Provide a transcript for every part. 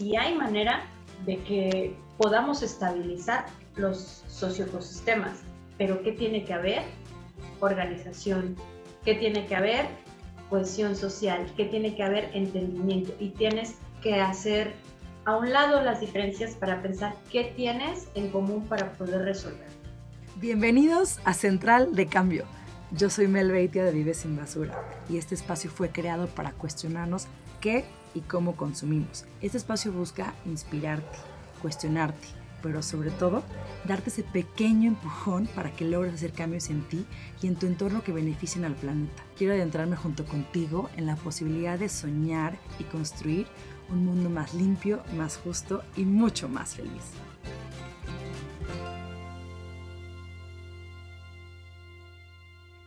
si hay manera de que podamos estabilizar los socioecosistemas, pero ¿qué tiene que haber? Organización. ¿Qué tiene que haber? Cohesión social. ¿Qué tiene que haber? Entendimiento. Y tienes que hacer a un lado las diferencias para pensar qué tienes en común para poder resolver. Bienvenidos a Central de Cambio. Yo soy Mel Beitia de Vive Sin Basura y este espacio fue creado para cuestionarnos qué y cómo consumimos. Este espacio busca inspirarte, cuestionarte, pero sobre todo darte ese pequeño empujón para que logres hacer cambios en ti y en tu entorno que beneficien al planeta. Quiero adentrarme junto contigo en la posibilidad de soñar y construir un mundo más limpio, más justo y mucho más feliz.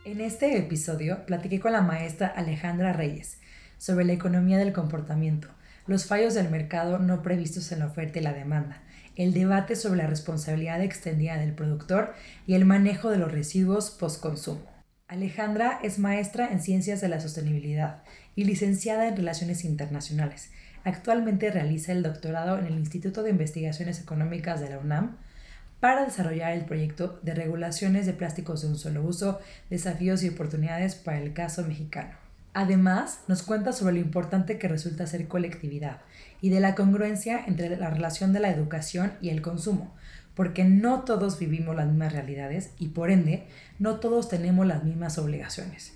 En este episodio platiqué con la maestra Alejandra Reyes sobre la economía del comportamiento, los fallos del mercado no previstos en la oferta y la demanda, el debate sobre la responsabilidad extendida del productor y el manejo de los residuos postconsumo. Alejandra es maestra en Ciencias de la Sostenibilidad y licenciada en Relaciones Internacionales. Actualmente realiza el doctorado en el Instituto de Investigaciones Económicas de la UNAM para desarrollar el proyecto de regulaciones de plásticos de un solo uso, desafíos y oportunidades para el caso mexicano. Además, nos cuenta sobre lo importante que resulta ser colectividad y de la congruencia entre la relación de la educación y el consumo, porque no todos vivimos las mismas realidades y por ende no todos tenemos las mismas obligaciones.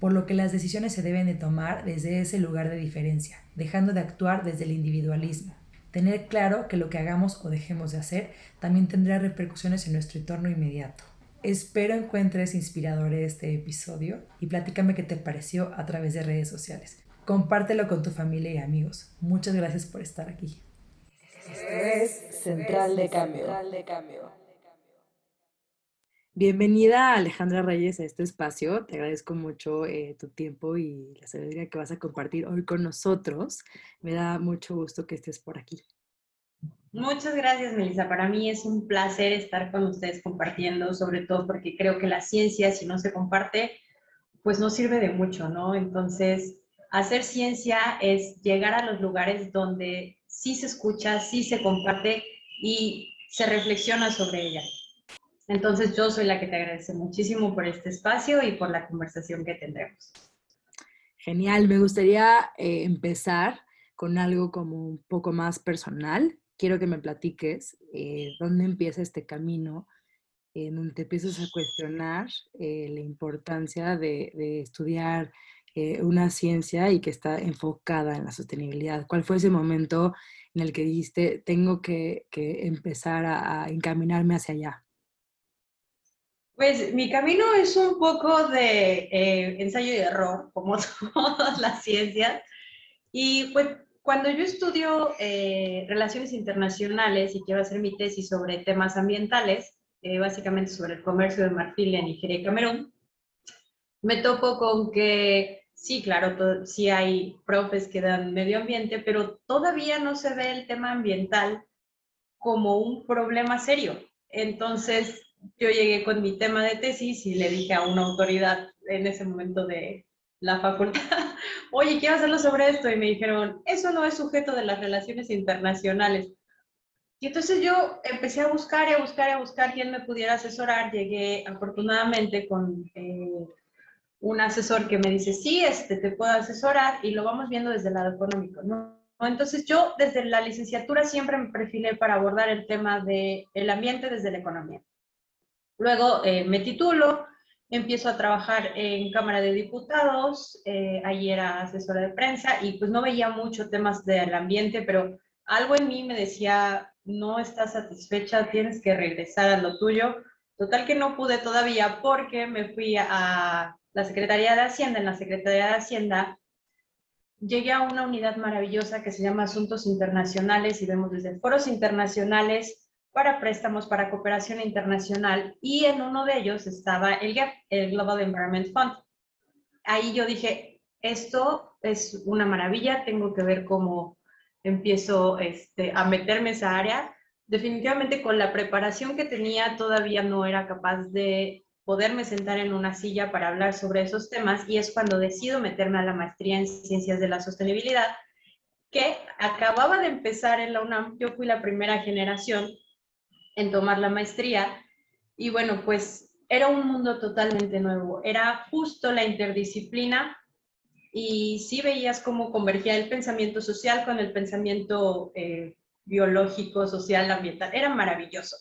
Por lo que las decisiones se deben de tomar desde ese lugar de diferencia, dejando de actuar desde el individualismo. Tener claro que lo que hagamos o dejemos de hacer también tendrá repercusiones en nuestro entorno inmediato. Espero encuentres inspirador este episodio y platícame qué te pareció a través de redes sociales. Compártelo con tu familia y amigos. Muchas gracias por estar aquí. Esto es Central de Cambio. Bienvenida Alejandra Reyes a este espacio. Te agradezco mucho eh, tu tiempo y la sabiduría que vas a compartir hoy con nosotros. Me da mucho gusto que estés por aquí. Muchas gracias, Melissa. Para mí es un placer estar con ustedes compartiendo, sobre todo porque creo que la ciencia, si no se comparte, pues no sirve de mucho, ¿no? Entonces, hacer ciencia es llegar a los lugares donde sí se escucha, sí se comparte y se reflexiona sobre ella. Entonces, yo soy la que te agradece muchísimo por este espacio y por la conversación que tendremos. Genial, me gustaría eh, empezar con algo como un poco más personal quiero que me platiques eh, dónde empieza este camino en donde te empiezas a cuestionar eh, la importancia de, estudiar eh, una ciencia y que está enfocada en la sostenibilidad. ¿Cuál fue ese momento en el que dijiste, tengo que, empezar a, encaminarme hacia allá? Pues mi camino es un poco de ensayo y error, como todas las ciencias. Y pues cuando yo estudio eh, relaciones internacionales y quiero hacer mi tesis sobre temas ambientales, eh, básicamente sobre el comercio de marfil en Nigeria y Camerún, me topo con que sí, claro, sí hay profes que dan medio ambiente, pero todavía no se ve el tema ambiental como un problema serio. Entonces, yo llegué con mi tema de tesis y le dije a una autoridad en ese momento de la facultad, oye, quiero hacerlo sobre esto. Y me dijeron, eso no es sujeto de las relaciones internacionales. Y entonces yo empecé a buscar y a buscar y a buscar quién me pudiera asesorar. Llegué afortunadamente con eh, un asesor que me dice, sí, este, te puedo asesorar y lo vamos viendo desde el lado económico. ¿no? Entonces yo desde la licenciatura siempre me perfilé para abordar el tema del el ambiente desde la economía. Luego eh, me titulo, empiezo a trabajar en Cámara de Diputados, eh, ahí era asesora de prensa y pues no veía mucho temas del ambiente, pero algo en mí me decía, no estás satisfecha, tienes que regresar a lo tuyo. Total que no pude todavía porque me fui a la Secretaría de Hacienda. En la Secretaría de Hacienda llegué a una unidad maravillosa que se llama Asuntos Internacionales y vemos desde foros internacionales para préstamos para cooperación internacional y en uno de ellos estaba el GAP, el Global Environment Fund. Ahí yo dije, esto es una maravilla, tengo que ver cómo empiezo este, a meterme en esa área. Definitivamente con la preparación que tenía todavía no era capaz de poderme sentar en una silla para hablar sobre esos temas y es cuando decido meterme a la maestría en ciencias de la sostenibilidad que acababa de empezar en la UNAM, yo fui la primera generación en tomar la maestría y bueno, pues era un mundo totalmente nuevo, era justo la interdisciplina y sí veías cómo convergía el pensamiento social con el pensamiento eh, biológico, social, ambiental, era maravilloso.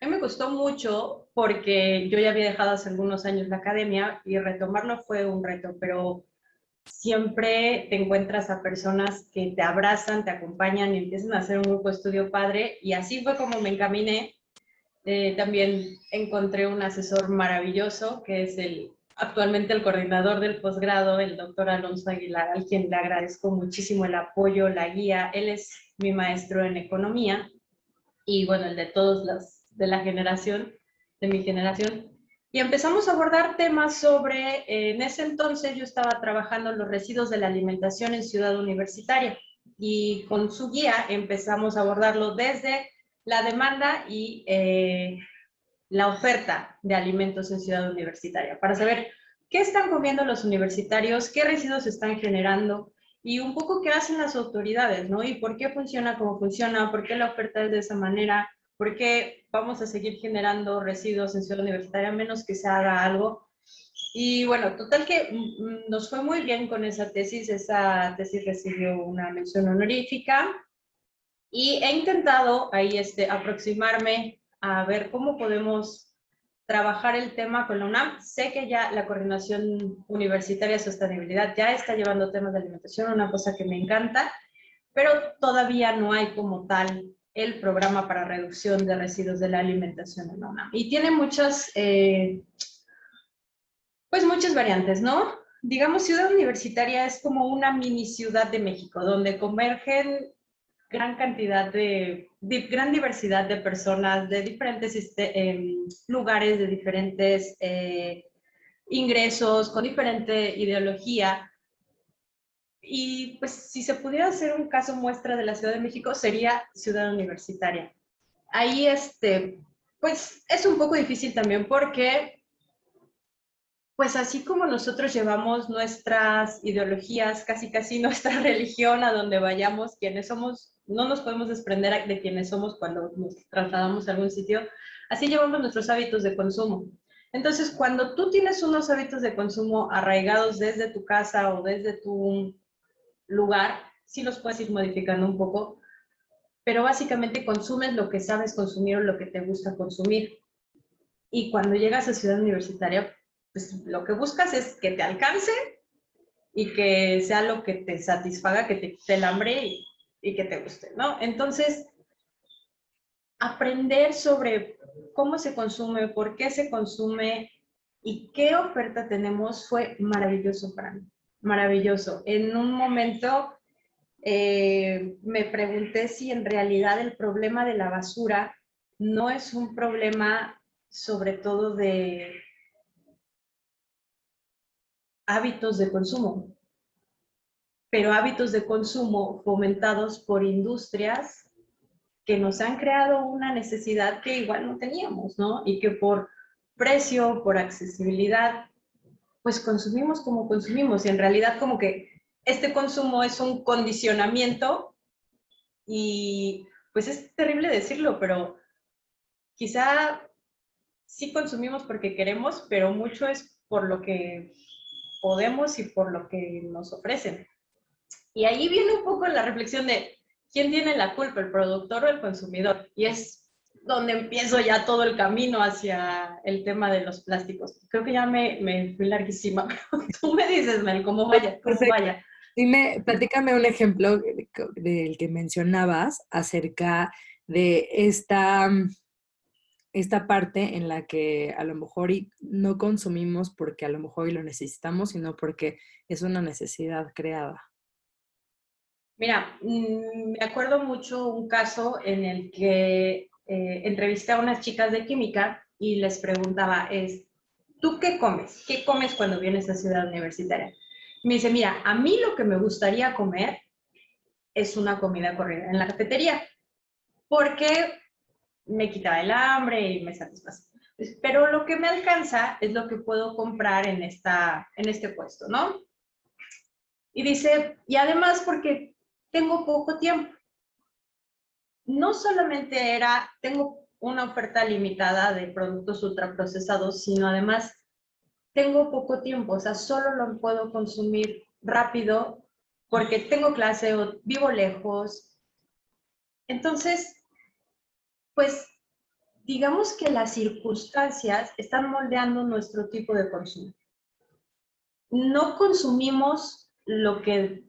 A mí me costó mucho porque yo ya había dejado hace algunos años la academia y retomarlo fue un reto, pero siempre te encuentras a personas que te abrazan, te acompañan y empiezan a hacer un grupo estudio padre. Y así fue como me encaminé. Eh, también encontré un asesor maravilloso, que es el actualmente el coordinador del posgrado, el doctor Alonso Aguilar, al quien le agradezco muchísimo el apoyo, la guía. Él es mi maestro en economía y bueno, el de todos los de la generación, de mi generación. Y empezamos a abordar temas sobre, eh, en ese entonces yo estaba trabajando en los residuos de la alimentación en Ciudad Universitaria y con su guía empezamos a abordarlo desde la demanda y eh, la oferta de alimentos en Ciudad Universitaria para saber qué están comiendo los universitarios, qué residuos están generando y un poco qué hacen las autoridades, ¿no? Y por qué funciona como funciona, por qué la oferta es de esa manera, porque vamos a seguir generando residuos en Ciudad Universitaria, menos que se haga algo. Y bueno, total que mm, mm, nos fue muy bien con esa tesis, esa tesis recibió una mención honorífica y he intentado ahí este, aproximarme a ver cómo podemos trabajar el tema con la UNAM. Sé que ya la Coordinación Universitaria Sostenibilidad ya está llevando temas de alimentación, una cosa que me encanta, pero todavía no hay como tal el programa para reducción de residuos de la alimentación en la UNAM. Y tiene muchas, eh, pues muchas variantes, ¿no? Digamos, Ciudad Universitaria es como una mini ciudad de México, donde convergen gran cantidad de, gran diversidad de personas de diferentes em, lugares, de diferentes eh, ingresos, con diferente ideología, y pues si se pudiera hacer un caso muestra de la Ciudad de México, sería Ciudad Universitaria. Ahí, este, pues es un poco difícil también porque, pues así como nosotros llevamos nuestras ideologías, casi casi nuestra religión a donde vayamos, quienes somos, no nos podemos desprender de quienes somos cuando nos trasladamos a algún sitio, así llevamos nuestros hábitos de consumo. Entonces, cuando tú tienes unos hábitos de consumo arraigados desde tu casa o desde tu lugar, sí los puedes ir modificando un poco, pero básicamente consumes lo que sabes consumir o lo que te gusta consumir. Y cuando llegas a Ciudad Universitaria, pues lo que buscas es que te alcance y que sea lo que te satisfaga, que te quite el hambre y que te guste, ¿no? Entonces, aprender sobre cómo se consume, por qué se consume y qué oferta tenemos fue maravilloso para mí maravilloso. En un momento eh, me pregunté si en realidad el problema de la basura no es un problema sobre todo de hábitos de consumo, pero hábitos de consumo fomentados por industrias que nos han creado una necesidad que igual no teníamos, ¿no? Y que por precio, por accesibilidad, pues consumimos como consumimos y en realidad como que este consumo es un condicionamiento y pues es terrible decirlo, pero quizá sí consumimos porque queremos, pero mucho es por lo que podemos y por lo que nos ofrecen. Y ahí viene un poco la reflexión de quién tiene la culpa, el productor o el consumidor. Y es donde empiezo ya todo el camino hacia el tema de los plásticos. Creo que ya me, me fui larguísima, tú me dices, Mel, ¿cómo vaya? ¿Cómo vaya? Dime, platícame un ejemplo del que mencionabas acerca de esta, esta parte en la que a lo mejor no consumimos porque a lo mejor lo necesitamos, sino porque es una necesidad creada. Mira, mm, me acuerdo mucho un caso en el que eh, entrevisté a unas chicas de química y les preguntaba, es, ¿tú qué comes? ¿Qué comes cuando vienes a Ciudad Universitaria? Me dice, mira, a mí lo que me gustaría comer es una comida corrida en la cafetería, porque me quita el hambre y me satisface. Pero lo que me alcanza es lo que puedo comprar en, esta, en este puesto, ¿no? Y dice, y además porque tengo poco tiempo. No solamente era, tengo una oferta limitada de productos ultraprocesados, sino además tengo poco tiempo, o sea, solo lo puedo consumir rápido porque tengo clase o vivo lejos. Entonces, pues digamos que las circunstancias están moldeando nuestro tipo de consumo. No consumimos lo que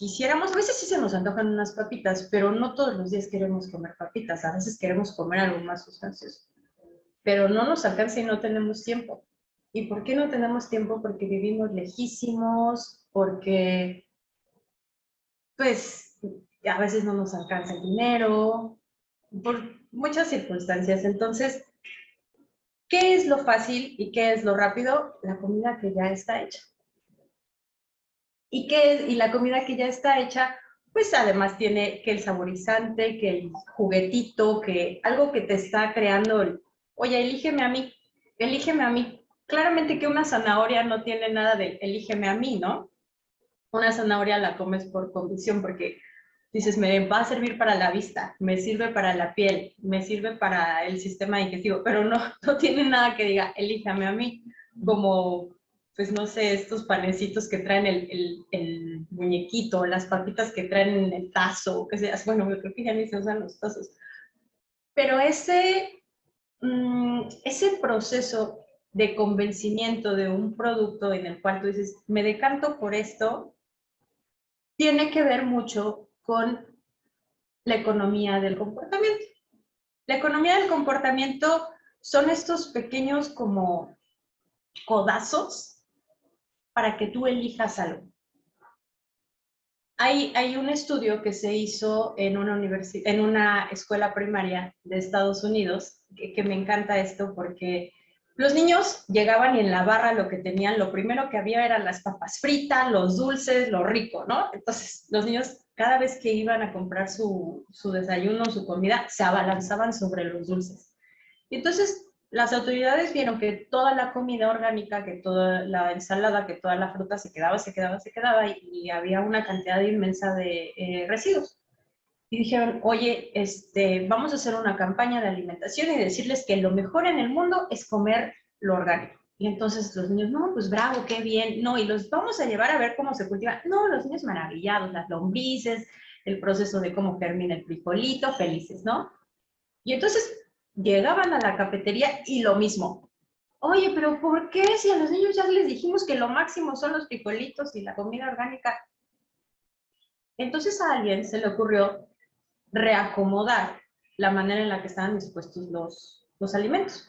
quisiéramos, a veces sí se nos antojan unas papitas, pero no todos los días queremos comer papitas, a veces queremos comer algo más sustancioso, pero no nos alcanza y no tenemos tiempo. ¿Y por qué no tenemos tiempo? Porque vivimos lejísimos, porque pues a veces no nos alcanza el dinero, por muchas circunstancias. Entonces, ¿qué es lo fácil y qué es lo rápido? La comida que ya está hecha. ¿Y, qué y la comida que ya está hecha, pues además tiene que el saborizante, que el juguetito, que algo que te está creando oye, elígeme a mí, elígeme a mí. Claramente que una zanahoria no tiene nada de elígeme a mí, ¿no? Una zanahoria la comes por convicción porque dices, me va a servir para la vista, me sirve para la piel, me sirve para el sistema digestivo, pero no, no tiene nada que diga, elíjame a mí, como, pues no sé, estos panecitos que traen el, el, muñequito, las papitas que traen el tazo, que sea, bueno, creo que ya ni se usan los tazos. Pero ese, mm, ese proceso de convencimiento de un producto en el cual tú dices, me decanto por esto, tiene que ver mucho con la economía del comportamiento. La economía del comportamiento son estos pequeños como codazos para que tú elijas algo. Hay, un estudio que se hizo en una, en una escuela primaria de Estados Unidos, que, que me encanta esto porque los niños llegaban y en la barra lo que tenían, lo primero que había eran las papas fritas, los dulces, lo rico, ¿no? Entonces, los niños cada vez que iban a comprar su, su desayuno, su comida, se abalanzaban sobre los dulces. Y entonces, las autoridades vieron que toda la comida orgánica, que toda la ensalada, que toda la fruta se quedaba, se quedaba, se quedaba y, había una cantidad inmensa de eh, residuos. Y dijeron, oye, este, vamos a hacer una campaña de alimentación y decirles que lo mejor en el mundo es comer lo orgánico. Y entonces los niños, no, pues bravo, qué bien, no, y los vamos a llevar a ver cómo se cultiva. No, los niños maravillados, las lombrices, el proceso de cómo germina el frijolito, felices, ¿no? Y entonces llegaban a la cafetería y lo mismo. Oye, pero ¿por qué si a los niños ya les dijimos que lo máximo son los frijolitos y la comida orgánica? Entonces a alguien se le ocurrió reacomodar la manera en la que estaban dispuestos los, los alimentos.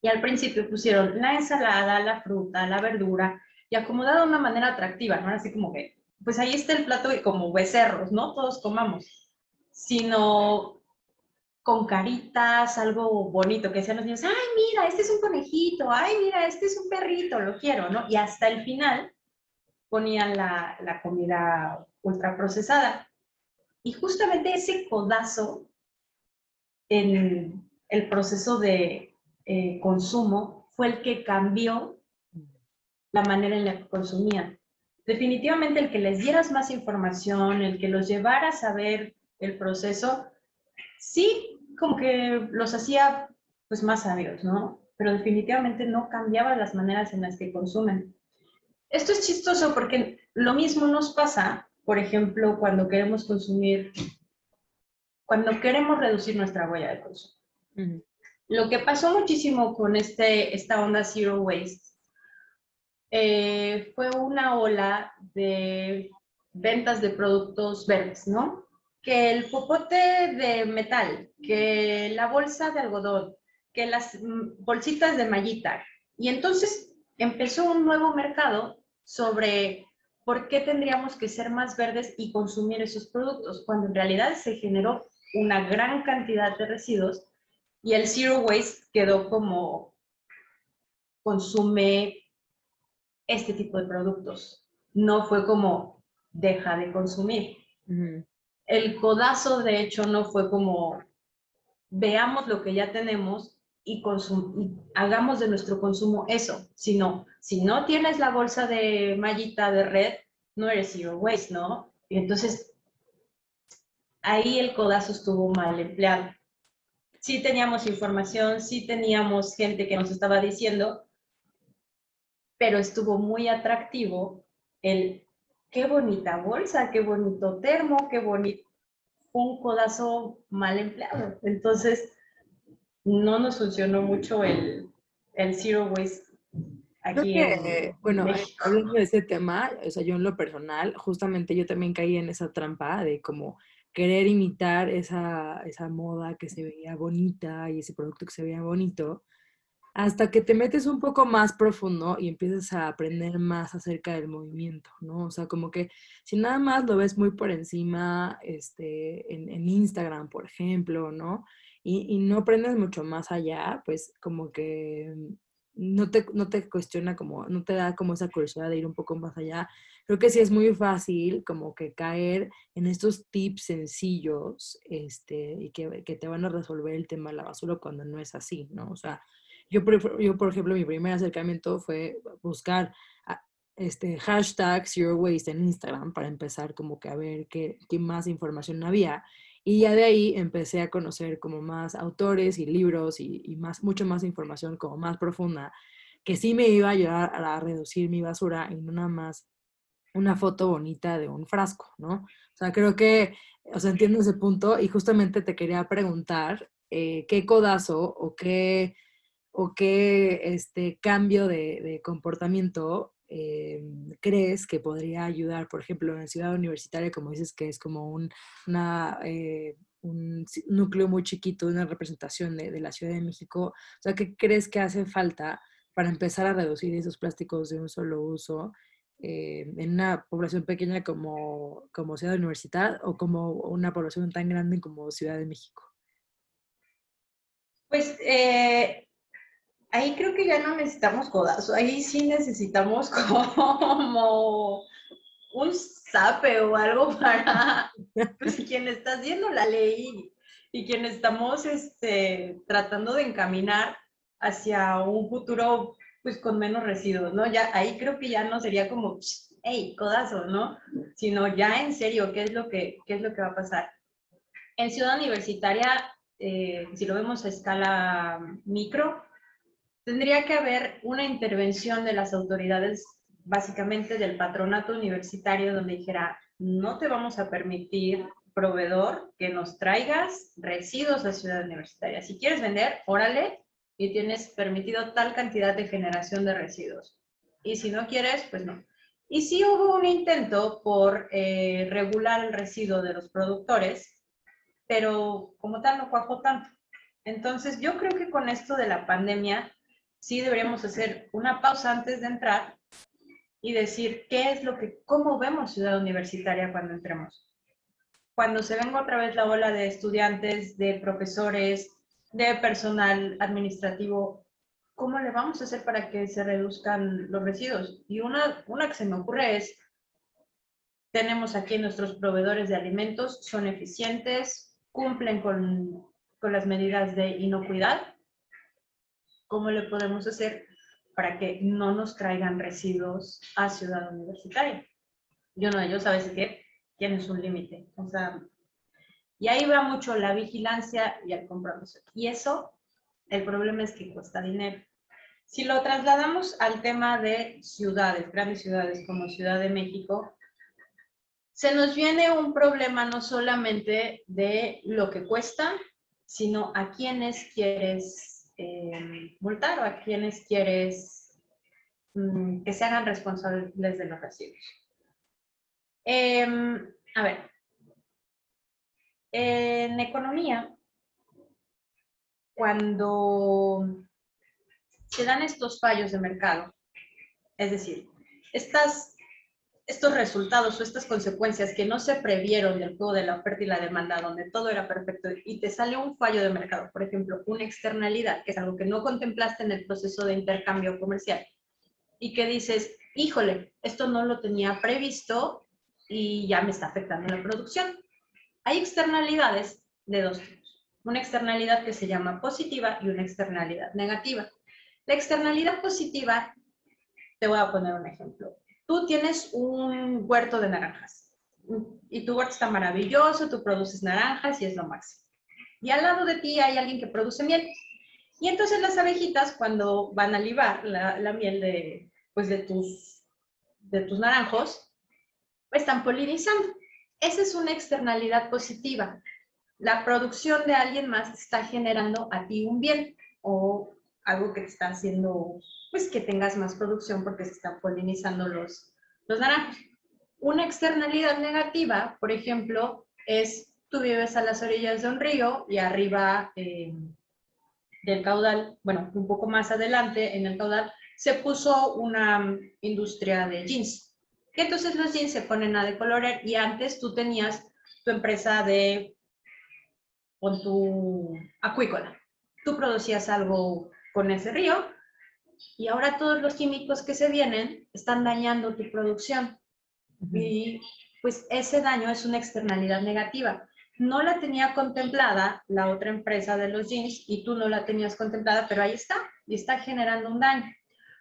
Y al principio pusieron la ensalada, la fruta, la verdura, y acomodada de una manera atractiva, no así como que, pues ahí está el plato y como becerros, ¿no? Todos comamos, sino con caritas, algo bonito, que sean los niños, ay, mira, este es un conejito, ay, mira, este es un perrito, lo quiero, ¿no? Y hasta el final ponían la, la comida ultraprocesada. Y justamente ese codazo en el proceso de eh, consumo fue el que cambió la manera en la que consumían. Definitivamente el que les dieras más información, el que los llevaras a ver el proceso, sí, como que los hacía pues más sabios, ¿no? Pero definitivamente no cambiaba las maneras en las que consumen. Esto es chistoso porque lo mismo nos pasa por ejemplo, cuando queremos consumir, cuando queremos reducir nuestra huella de consumo. Lo que pasó muchísimo con este, esta onda Zero Waste eh, fue una ola de ventas de productos verdes, ¿no? Que el popote de metal, que la bolsa de algodón, que las mm, bolsitas de mallita. Y entonces empezó un nuevo mercado sobre ¿por qué tendríamos que ser más verdes y consumir esos productos? Cuando en realidad se generó una gran cantidad de residuos y el zero waste quedó como consume este tipo de productos. No fue como deja de consumir. El codazo, de hecho, no fue como veamos lo que ya tenemos y, y, hagamos de nuestro consumo eso, sino si no tienes la bolsa de mallita de red, no eres zero waste, ¿no? Y entonces, ahí el codazo estuvo mal empleado. Sí teníamos información, sí teníamos gente que nos estaba diciendo, pero estuvo muy atractivo el qué bonita bolsa, qué bonito termo, qué bonito, un codazo mal empleado. Entonces, no nos funcionó mucho el, el zero waste aquí en, bueno, hablando de ese tema, o sea, yo en lo personal, justamente yo también caí en esa trampa de como querer imitar esa, esa moda que se veía bonita y ese producto que se veía bonito, hasta que te metes un poco más profundo y empiezas a aprender más acerca del movimiento, ¿no? O sea, como que si nada más lo ves muy por encima, este, en, en Instagram, por ejemplo, ¿no? Y, y, no aprendes mucho más allá, pues como que no te, no te cuestiona como, no te da como esa curiosidad de ir un poco más allá. Creo que sí es muy fácil como que caer en estos tips sencillos, este, y que, que te van a resolver el tema de la basura cuando no es así, ¿no? O sea, yo, yo, por ejemplo, mi primer acercamiento fue buscar ah, este, hashtag Zero Waste en Instagram para empezar como que a ver qué, qué más información había. Y ya de ahí empecé a conocer como más autores y libros y, y, más, mucho más información como más profunda, que sí me iba a ayudar a, reducir mi basura no nada más una foto bonita de un frasco, ¿no? O sea, creo que, o sea, entiendo ese punto y justamente te quería preguntar eh, qué codazo o qué o qué este, cambio de, comportamiento eh, crees que podría ayudar, por ejemplo, en ciudad universitaria, como dices que es como un, eh, un núcleo muy chiquito, una representación de, la Ciudad de México, o sea, ¿qué crees que hace falta para empezar a reducir esos plásticos de un solo uso eh, en una población pequeña como, como Ciudad Universitaria o como una población tan grande como Ciudad de México? Pues ahí creo que ya no necesitamos codazo, ahí sí necesitamos como un sape o algo para pues, quien está haciendo la ley y quien estamos este, tratando de encaminar hacia un futuro pues con menos residuos, ¿no? Ya ahí creo que ya no sería como, hey, codazo, ¿no? Sino ya en serio, ¿qué es lo que, qué es lo que va a pasar? En Ciudad Universitaria, eh, si lo vemos a escala micro, tendría que haber una intervención de las autoridades, básicamente del patronato universitario, donde dijera, no te vamos a permitir, proveedor, que nos traigas residuos a Ciudad Universitaria. Si quieres vender, órale, y tienes permitido tal cantidad de generación de residuos. Y si no quieres, pues no. Y sí hubo un intento por eh, regular el residuo de los productores, pero como tal no cuajó tanto. Entonces, yo creo que con esto de la pandemia sí deberíamos hacer una pausa antes de entrar y decir qué es lo que, cómo vemos ciudad universitaria cuando entremos. Cuando se venga otra vez la ola de estudiantes, de profesores, de personal administrativo, ¿cómo le vamos a hacer para que se reduzcan los residuos? Y una, una que se me ocurre es, tenemos aquí nuestros proveedores de alimentos, son eficientes, cumplen con, con las medidas de inocuidad, ¿Cómo le podemos hacer para que no nos traigan residuos a Ciudad Universitaria? Yo no, ellos sabes que tienes un límite. O sea, y ahí va mucho la vigilancia y el compromiso. Y eso, el problema es que cuesta dinero. Si lo trasladamos al tema de ciudades, grandes ciudades como Ciudad de México, se nos viene un problema no solamente de lo que cuesta, sino a quienes quieres eh, multar o a quienes quieres mm, que se hagan responsables de los residuos. Em, a ver, en economía, cuando se dan estos fallos de mercado, es decir, estas estos resultados o estas consecuencias que no se previeron del juego de la oferta y la demanda, donde todo era perfecto y te sale un fallo de mercado, por ejemplo, una externalidad, que es algo que no contemplaste en el proceso de intercambio comercial, y que dices, híjole, esto no lo tenía previsto y ya me está afectando la producción. Hay externalidades de dos tipos. Una externalidad que se llama positiva y una externalidad negativa. La externalidad positiva, te voy a poner un ejemplo tú tienes un huerto de naranjas y tu huerto está maravilloso, tú produces naranjas y es lo máximo. Y al lado de ti hay alguien que produce miel. Y entonces las abejitas cuando van a libar la, miel de, pues de, tus, de tus naranjos, están polinizando. Esa es una externalidad positiva. La producción de alguien más está generando a ti un bien o algo que te está haciendo, pues que tengas más producción porque se están polinizando los, los naranjos. Una externalidad negativa, por ejemplo, es tú vives a las orillas de un río y arriba eh, del caudal, bueno, un poco más adelante en el caudal, se puso una industria de jeans. Y entonces los jeans se ponen a decolorar y antes tú tenías tu empresa de, con tu acuícola. Tú producías algo con ese río y ahora todos los químicos que se vienen están dañando tu producción. Y pues ese daño es una externalidad negativa. No la tenía contemplada la otra empresa de los jeans y tú no la tenías contemplada, pero ahí está y está generando un daño.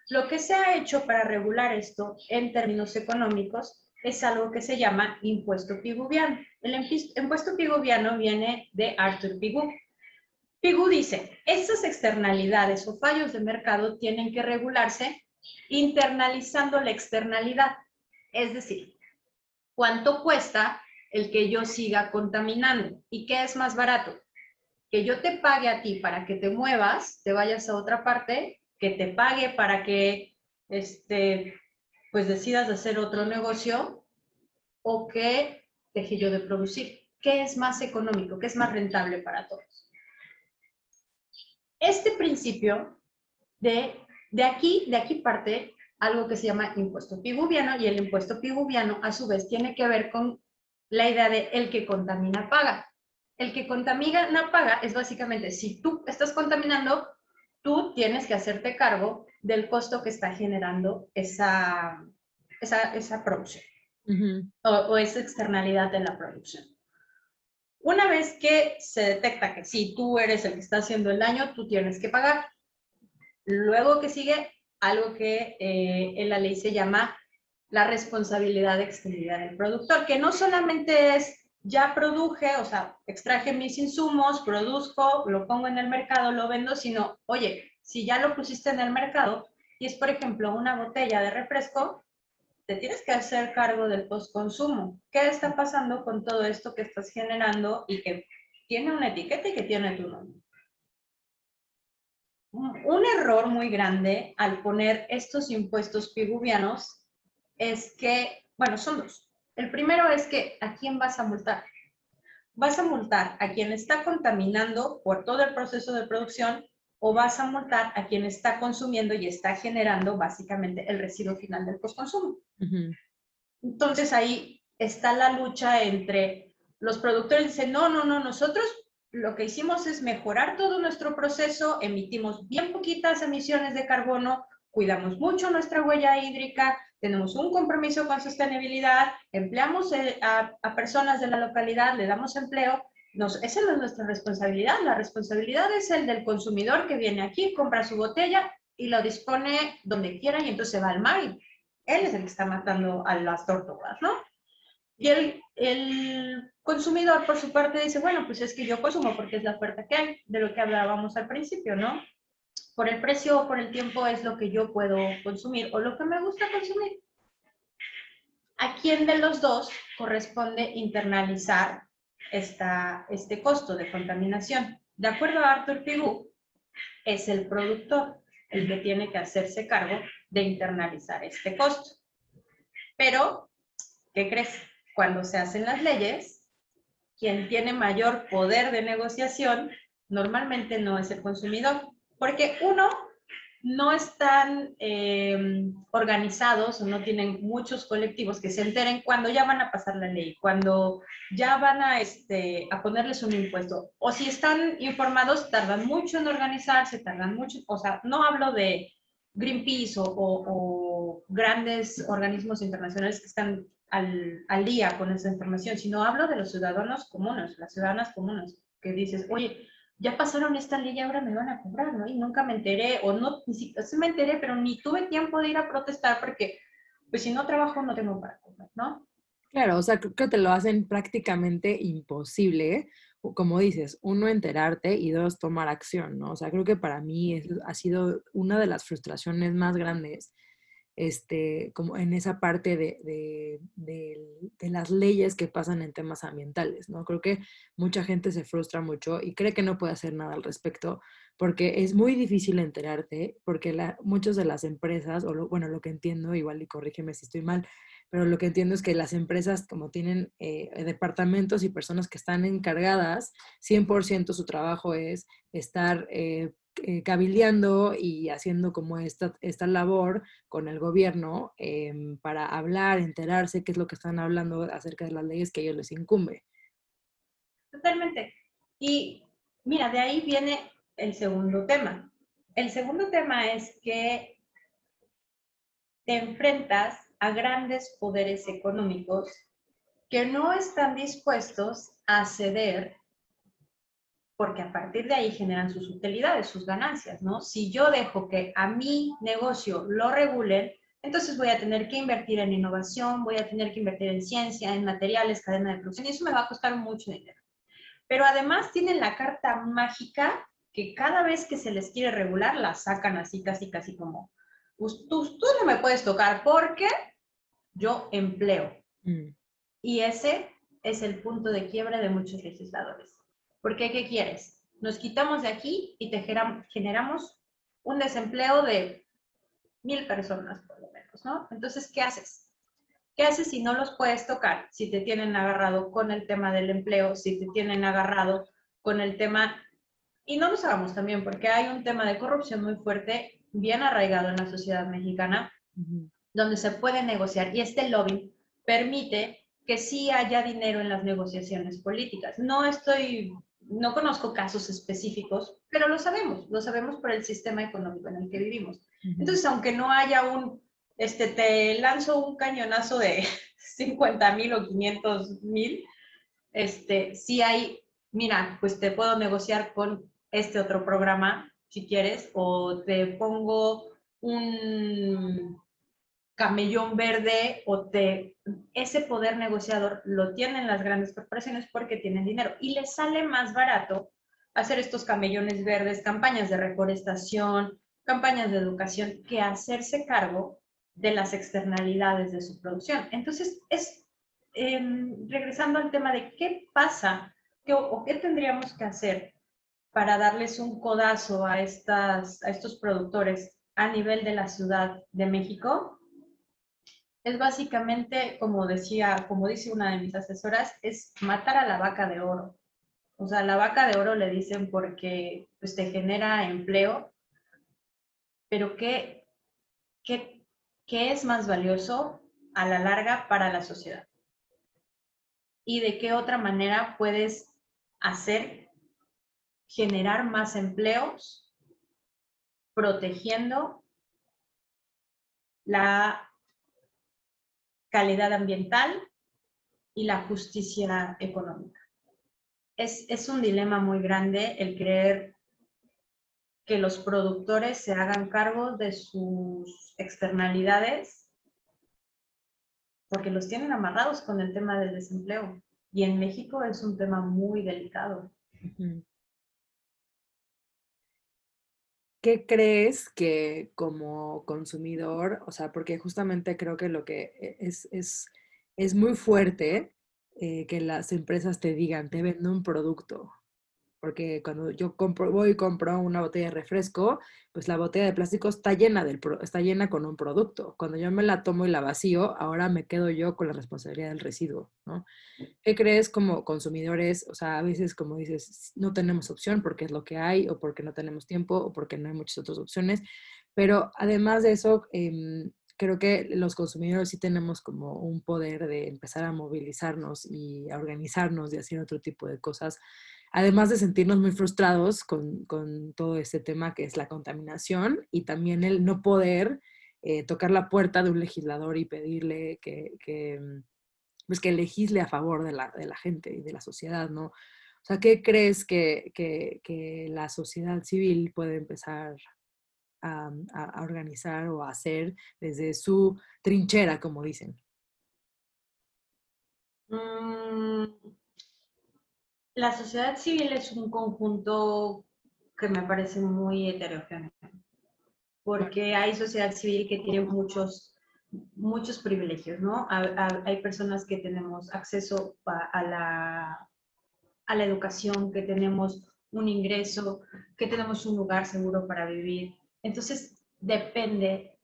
Lo que se ha hecho para regular esto en términos económicos es algo que se llama impuesto piguviano. El impuesto piguviano viene de Arthur Pigou. Pigou dice, estas externalidades o fallos de mercado tienen que regularse internalizando la externalidad. Es decir, ¿cuánto cuesta el que yo siga contaminando? ¿Y qué es más barato? Que yo te pague a ti para que te muevas, te vayas a otra parte que te pague para que este, pues decidas hacer otro negocio o que deje yo de producir. ¿Qué es más económico? ¿Qué es más rentable para todos? Este principio de, de aquí, de aquí parte algo que se llama impuesto piguviano y el impuesto piguviano a su vez tiene que ver con la idea de el que contamina paga. El que contamina paga es básicamente si tú estás contaminando, tú tienes que hacerte cargo del costo que está generando esa, esa, producción o, esa externalidad de la producción. Una vez que se detecta que si tú eres el que está haciendo el daño, tú tienes que pagar. Luego que sigue algo que eh, en la ley se llama la responsabilidad extendida del productor, que no solamente es ya produje, o sea, extraje mis insumos, produzco, lo pongo en el mercado, lo vendo, sino, oye, si ya lo pusiste en el mercado y es, por ejemplo, una botella de refresco, te tienes que hacer cargo del postconsumo. ¿Qué está pasando con todo esto que estás generando y que tiene una etiqueta y que tiene tu nombre? Un error muy grande al poner estos impuestos piguvianos es que, bueno, son dos. El primero es que ¿a quién vas a multar? ¿Vas a multar a quien está contaminando por todo el proceso de producción o vas a multar a quien está consumiendo y está generando básicamente el residuo final del postconsumo? Entonces ahí está la lucha entre los productores dicen, no, no, no, nosotros lo que hicimos es mejorar todo nuestro proceso, emitimos bien poquitas emisiones de carbono, cuidamos mucho nuestra huella hídrica, tenemos un compromiso con sostenibilidad, empleamos eh, a, personas de la localidad, le damos empleo. Nos, esa no es nuestra responsabilidad, la responsabilidad es el del consumidor que viene aquí, compra su botella y lo dispone donde quiera y entonces va al mar él es el que está matando a las tortugas, ¿no? Y el, el consumidor, por su parte, dice, bueno, pues es que yo consumo porque es la oferta que hay, de lo que hablábamos al principio, ¿no? por el precio o por el tiempo es lo que yo puedo consumir o lo que me gusta consumir. ¿A quién de los dos corresponde internalizar este costo de contaminación? De acuerdo a Arthur Pigou, es el productor el que tiene que hacerse cargo de internalizar este costo. Pero, ¿qué crees? Cuando se hacen las leyes, quien tiene mayor poder de negociación normalmente no es el consumidor, porque uno, no están eh, organizados o no tienen muchos colectivos que se enteren cuando ya van a pasar la ley, cuando ya van a, este, a ponerles un impuesto. O si están informados, tardan mucho en organizarse, tardan mucho, o sea, no hablo de Greenpeace o, o, grandes organismos internacionales que están al, al, día con esa información, sino hablo de los ciudadanos comunes, las ciudadanas comunes, que dices, oye, ya pasaron esta ley y ahora me van a cobrar, ¿no? Y nunca me enteré, o no, ni siquiera me enteré, pero ni tuve tiempo de ir a protestar porque, pues si no trabajo, no tengo para comer, ¿no? Claro, o sea, creo que te lo hacen prácticamente imposible, como dices, uno enterarte y dos tomar acción, ¿no? O sea, creo que para mí ha sido una de las frustraciones más grandes este, como en esa parte de, las leyes que pasan en temas ambientales, ¿no? Creo que mucha gente se frustra mucho y cree que no puede hacer nada al respecto porque es muy difícil enterarte, porque muchas de las empresas, o bueno, lo que entiendo, igual y corrígeme si estoy mal, pero lo que entiendo es que las empresas como tienen eh, departamentos y personas que están encargadas, 100% su trabajo es estar eh, eh, cabildeando y haciendo como esta, esta labor con el gobierno em, para hablar, enterarse qué es lo que están hablando acerca de las leyes que a ellos les incumbe. Totalmente. Y mira, de ahí viene el segundo tema. El segundo tema es que te enfrentas a grandes poderes económicos que no están dispuestos a ceder porque a partir de ahí generan sus utilidades, sus ganancias, ¿no? Si yo dejo que a mi negocio lo regulen, entonces voy a tener que invertir en innovación, voy a tener que invertir en ciencia, en materiales, cadena de producción, y eso me va a costar mucho dinero. Pero además tienen la carta mágica que cada vez que se les quiere regular, la sacan así, casi, casi como, tú, tú no me puedes tocar porque yo empleo. Mm. Y ese es el punto de quiebre de muchos legisladores. Porque, ¿qué quieres? Nos quitamos de aquí y te generamos un desempleo de mil personas, por lo menos, ¿no? Entonces, ¿qué haces? ¿Qué haces si no los puedes tocar? Si te tienen agarrado con el tema del empleo, si te tienen agarrado con el tema... Y no nos hagamos también, porque hay un tema de corrupción muy fuerte, bien arraigado en la sociedad mexicana, donde se puede negociar. Y este lobby permite que sí haya dinero en las negociaciones políticas. No estoy no conozco casos específicos, pero lo sabemos, lo sabemos por el sistema económico en el que vivimos. Entonces, aunque no haya un, este, te lanzo un cañonazo de 50 mil o 500 mil, este, sí hay, mira, pues te puedo negociar con este otro programa si quieres, o te pongo un, camellón verde o te, ese poder negociador lo tienen las grandes corporaciones porque tienen dinero y les sale más barato hacer estos camellones verdes, campañas de reforestación, campañas de educación, que hacerse cargo de las externalidades de su producción. Entonces, es em, regresando al tema de qué pasa qué, o qué tendríamos que hacer para darles un codazo a, estas, a estos productores a nivel de la Ciudad de México, es básicamente, como decía, como dice una de mis asesoras, es matar a la vaca de oro. O sea, la vaca de oro le dicen porque pues, te genera empleo, pero ¿qué, qué, qué es más valioso a la larga para la sociedad? ¿Y de qué otra manera puedes hacer generar más empleos protegiendo la calidad ambiental y la justicia económica. Es, es un dilema muy grande el creer que los productores se hagan cargo de sus externalidades porque los tienen amarrados con el tema del desempleo. Y en México es un tema muy delicado. ¿Qué crees que como consumidor, o sea, porque justamente creo que lo que e, es, es, es muy fuerte eh, que las empresas te digan, te vendo un producto, porque cuando yo compro, voy y compro una botella de refresco, pues la botella de plástico está llena, del, está llena con un producto. Cuando yo me la tomo y la vacío, ahora me quedo yo con la responsabilidad del residuo, ¿no? ¿Qué crees como consumidores? O sea, a veces, como dices, no tenemos opción porque es lo que hay, o porque no tenemos tiempo, o porque no hay muchas otras opciones. Pero además de eso, em, creo que los consumidores sí tenemos como un poder de empezar a movilizarnos y a organizarnos y hacer otro tipo de cosas además de sentirnos muy frustrados con, todo este tema que es la contaminación y también el no poder eh, tocar la puerta de un legislador y pedirle que, mm, pues que legisle a favor de la, gente y de la sociedad, ¿no? O sea, ¿qué crees que, la sociedad civil puede empezar a, a, organizar o a hacer desde su trinchera, como dicen? Mm, la sociedad civil es un conjunto que me parece muy heterogéneo, porque hay sociedad civil que tiene muchos, muchos privilegios, ¿no? hay personas que tenemos acceso a, la, a la educación, que tenemos un ingreso, que tenemos un lugar seguro para vivir. Entonces, depende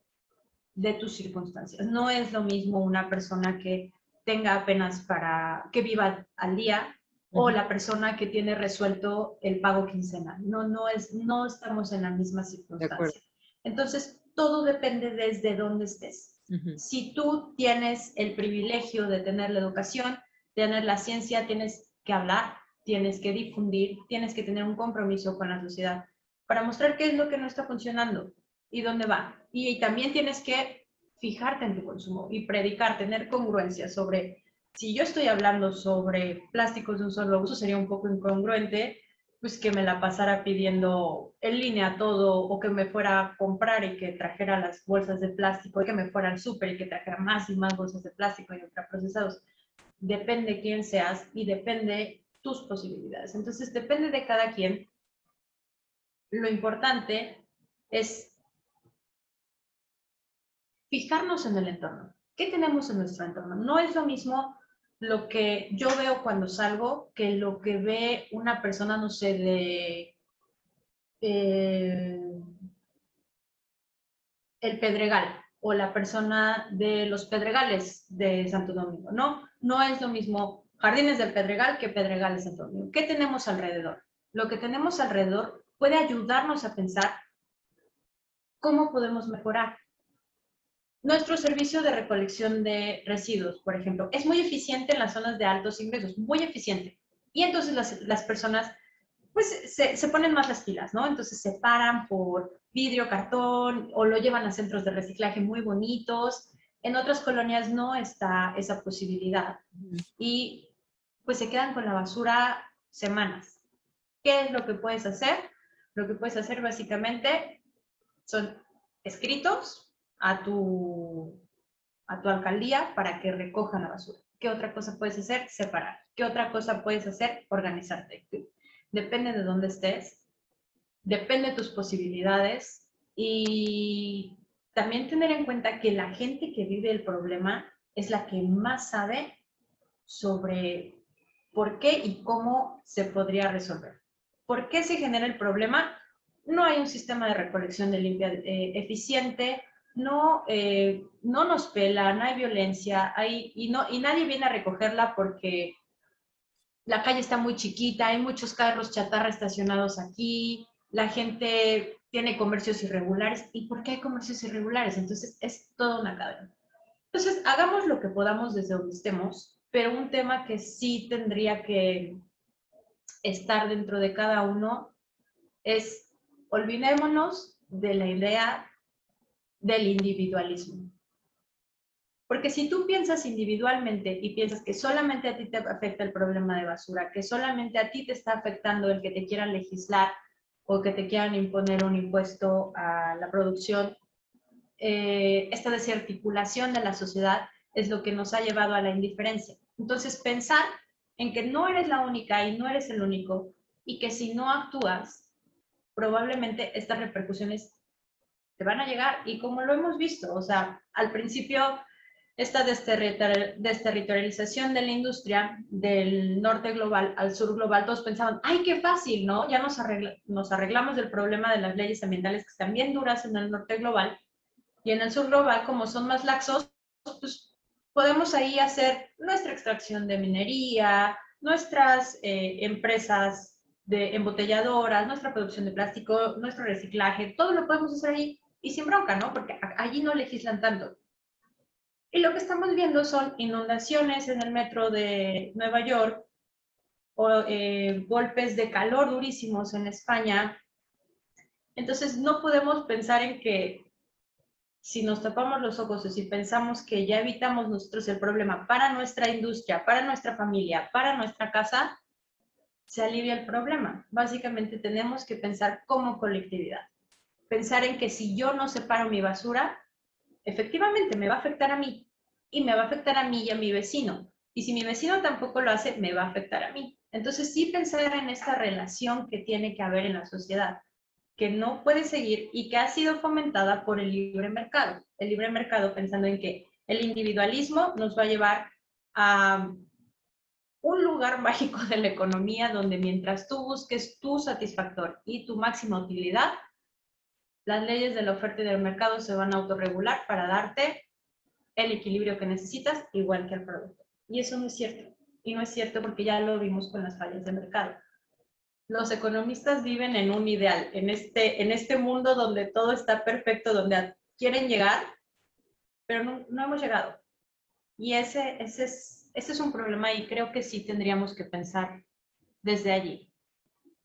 de tus circunstancias. No es lo mismo una persona que tenga apenas para que viva al día o la persona que tiene resuelto el pago quincenal. No, no, es, no estamos en la misma circunstancia. Entonces, todo depende desde dónde estés. Si tú tienes el privilegio de tener la educación, tener la ciencia, tienes que hablar, tienes que difundir, tienes que tener un compromiso con la sociedad para mostrar qué es lo que no está funcionando y dónde va. Y, también tienes que fijarte en tu consumo y predicar, tener congruencia sobre, si yo estoy hablando sobre plásticos de un solo uso, sería un poco incongruente pues que me la pasara pidiendo en línea todo o que me fuera a comprar y que trajera las bolsas de plástico y que me fuera al súper y que trajera más y más bolsas de plástico y ultraprocesados. Depende quién seas y depende tus posibilidades. Entonces, depende de cada quien. Lo importante es fijarnos en el entorno. ¿Qué tenemos en nuestro entorno? No es lo mismo lo que yo veo cuando salgo que lo que ve una persona, no sé, de eh, el Pedregal o la persona de los Pedregales de Santo Domingo. No, no es lo mismo Jardines del Pedregal que Pedregal de Santo Domingo. ¿Qué tenemos alrededor? Lo que tenemos alrededor puede ayudarnos a pensar cómo podemos mejorar. Nuestro servicio de recolección de residuos, por ejemplo, es muy eficiente en las zonas de altos ingresos, muy eficiente. Y entonces las, personas pues se, se, ponen más las pilas, ¿no? Entonces se paran por vidrio, cartón o lo llevan a centros de reciclaje muy bonitos. En otras colonias no está esa posibilidad. Y pues se quedan con la basura semanas. ¿Qué es lo que puedes hacer? Lo que puedes hacer básicamente son escritos a tu, a tu alcaldía para que recojan la basura. ¿Qué otra cosa puedes hacer? Separar. ¿Qué otra cosa puedes hacer? Organizarte. Depende de dónde estés, depende de tus posibilidades y también tener en cuenta que la gente que vive el problema es la que más sabe sobre por qué y cómo se podría resolver. ¿Por qué se genera el problema? No hay un sistema de recolección de limpia eh, eficiente, no, eh, no nos pela, no hay violencia, hay, y, no, y nadie viene a recogerla porque la calle está muy chiquita, hay muchos carros chatarra estacionados aquí, la gente tiene comercios irregulares. ¿Y por qué hay comercios irregulares? Entonces es toda una cadena. Entonces, hagamos lo que podamos desde donde estemos pero un tema que sí tendría que estar dentro de cada uno es olvidémonos de la idea del individualismo. Porque si tú piensas individualmente y piensas que solamente a ti te afecta el problema de basura, que solamente a ti te está afectando el que te quieran legislar o que te quieran imponer un impuesto a la producción, eh, esta desarticulación de la sociedad es lo que nos ha llevado a la indiferencia. Entonces, pensar en que no eres la única y no eres el único y que si no actúas, probablemente estas repercusiones te van a llegar. Y como lo hemos visto, o sea, al principio esta desterritorialización de la industria del norte global al sur global, todos pensaban, ay, qué fácil, ¿no? Ya nos, arreglamos del problema de las leyes ambientales que están bien duras en el norte global. Y en el sur global, como son más laxos, pues podemos ahí hacer nuestra extracción de minería, nuestras eh, empresas de embotelladoras, nuestra producción de plástico, nuestro reciclaje, todo lo podemos hacer ahí y sin bronca, ¿no? Porque allí no legislan tanto. Y lo que estamos viendo son inundaciones en el metro de Nueva York o eh, golpes de calor durísimos en España. Entonces no podemos pensar en que si nos tapamos los ojos o si pensamos que ya evitamos nosotros el problema para nuestra industria, para nuestra familia, para nuestra casa, se alivia el problema. Básicamente tenemos que pensar como colectividad. Pensar en que si yo no separo mi basura, efectivamente me va a afectar a mí y me va a afectar a mí y a mi vecino. Y si mi vecino tampoco lo hace, me va a afectar a mí. Entonces sí pensar en esta relación que tiene que haber en la sociedad, que no puede seguir y que ha sido fomentada por el libre mercado. El libre mercado pensando en que el individualismo nos va a llevar a un lugar mágico de la economía donde mientras tú busques tu satisfactor y tu máxima utilidad, las leyes de la oferta y del mercado se van a autorregular para darte el equilibrio que necesitas igual que el producto. Y eso no es cierto. Y no es cierto porque ya lo vimos con las fallas de mercado. Los economistas viven en un ideal, en este, en este mundo donde todo está perfecto, donde quieren llegar, pero no, no hemos llegado. Y ese, ese, es, ese es un problema y creo que sí tendríamos que pensar desde allí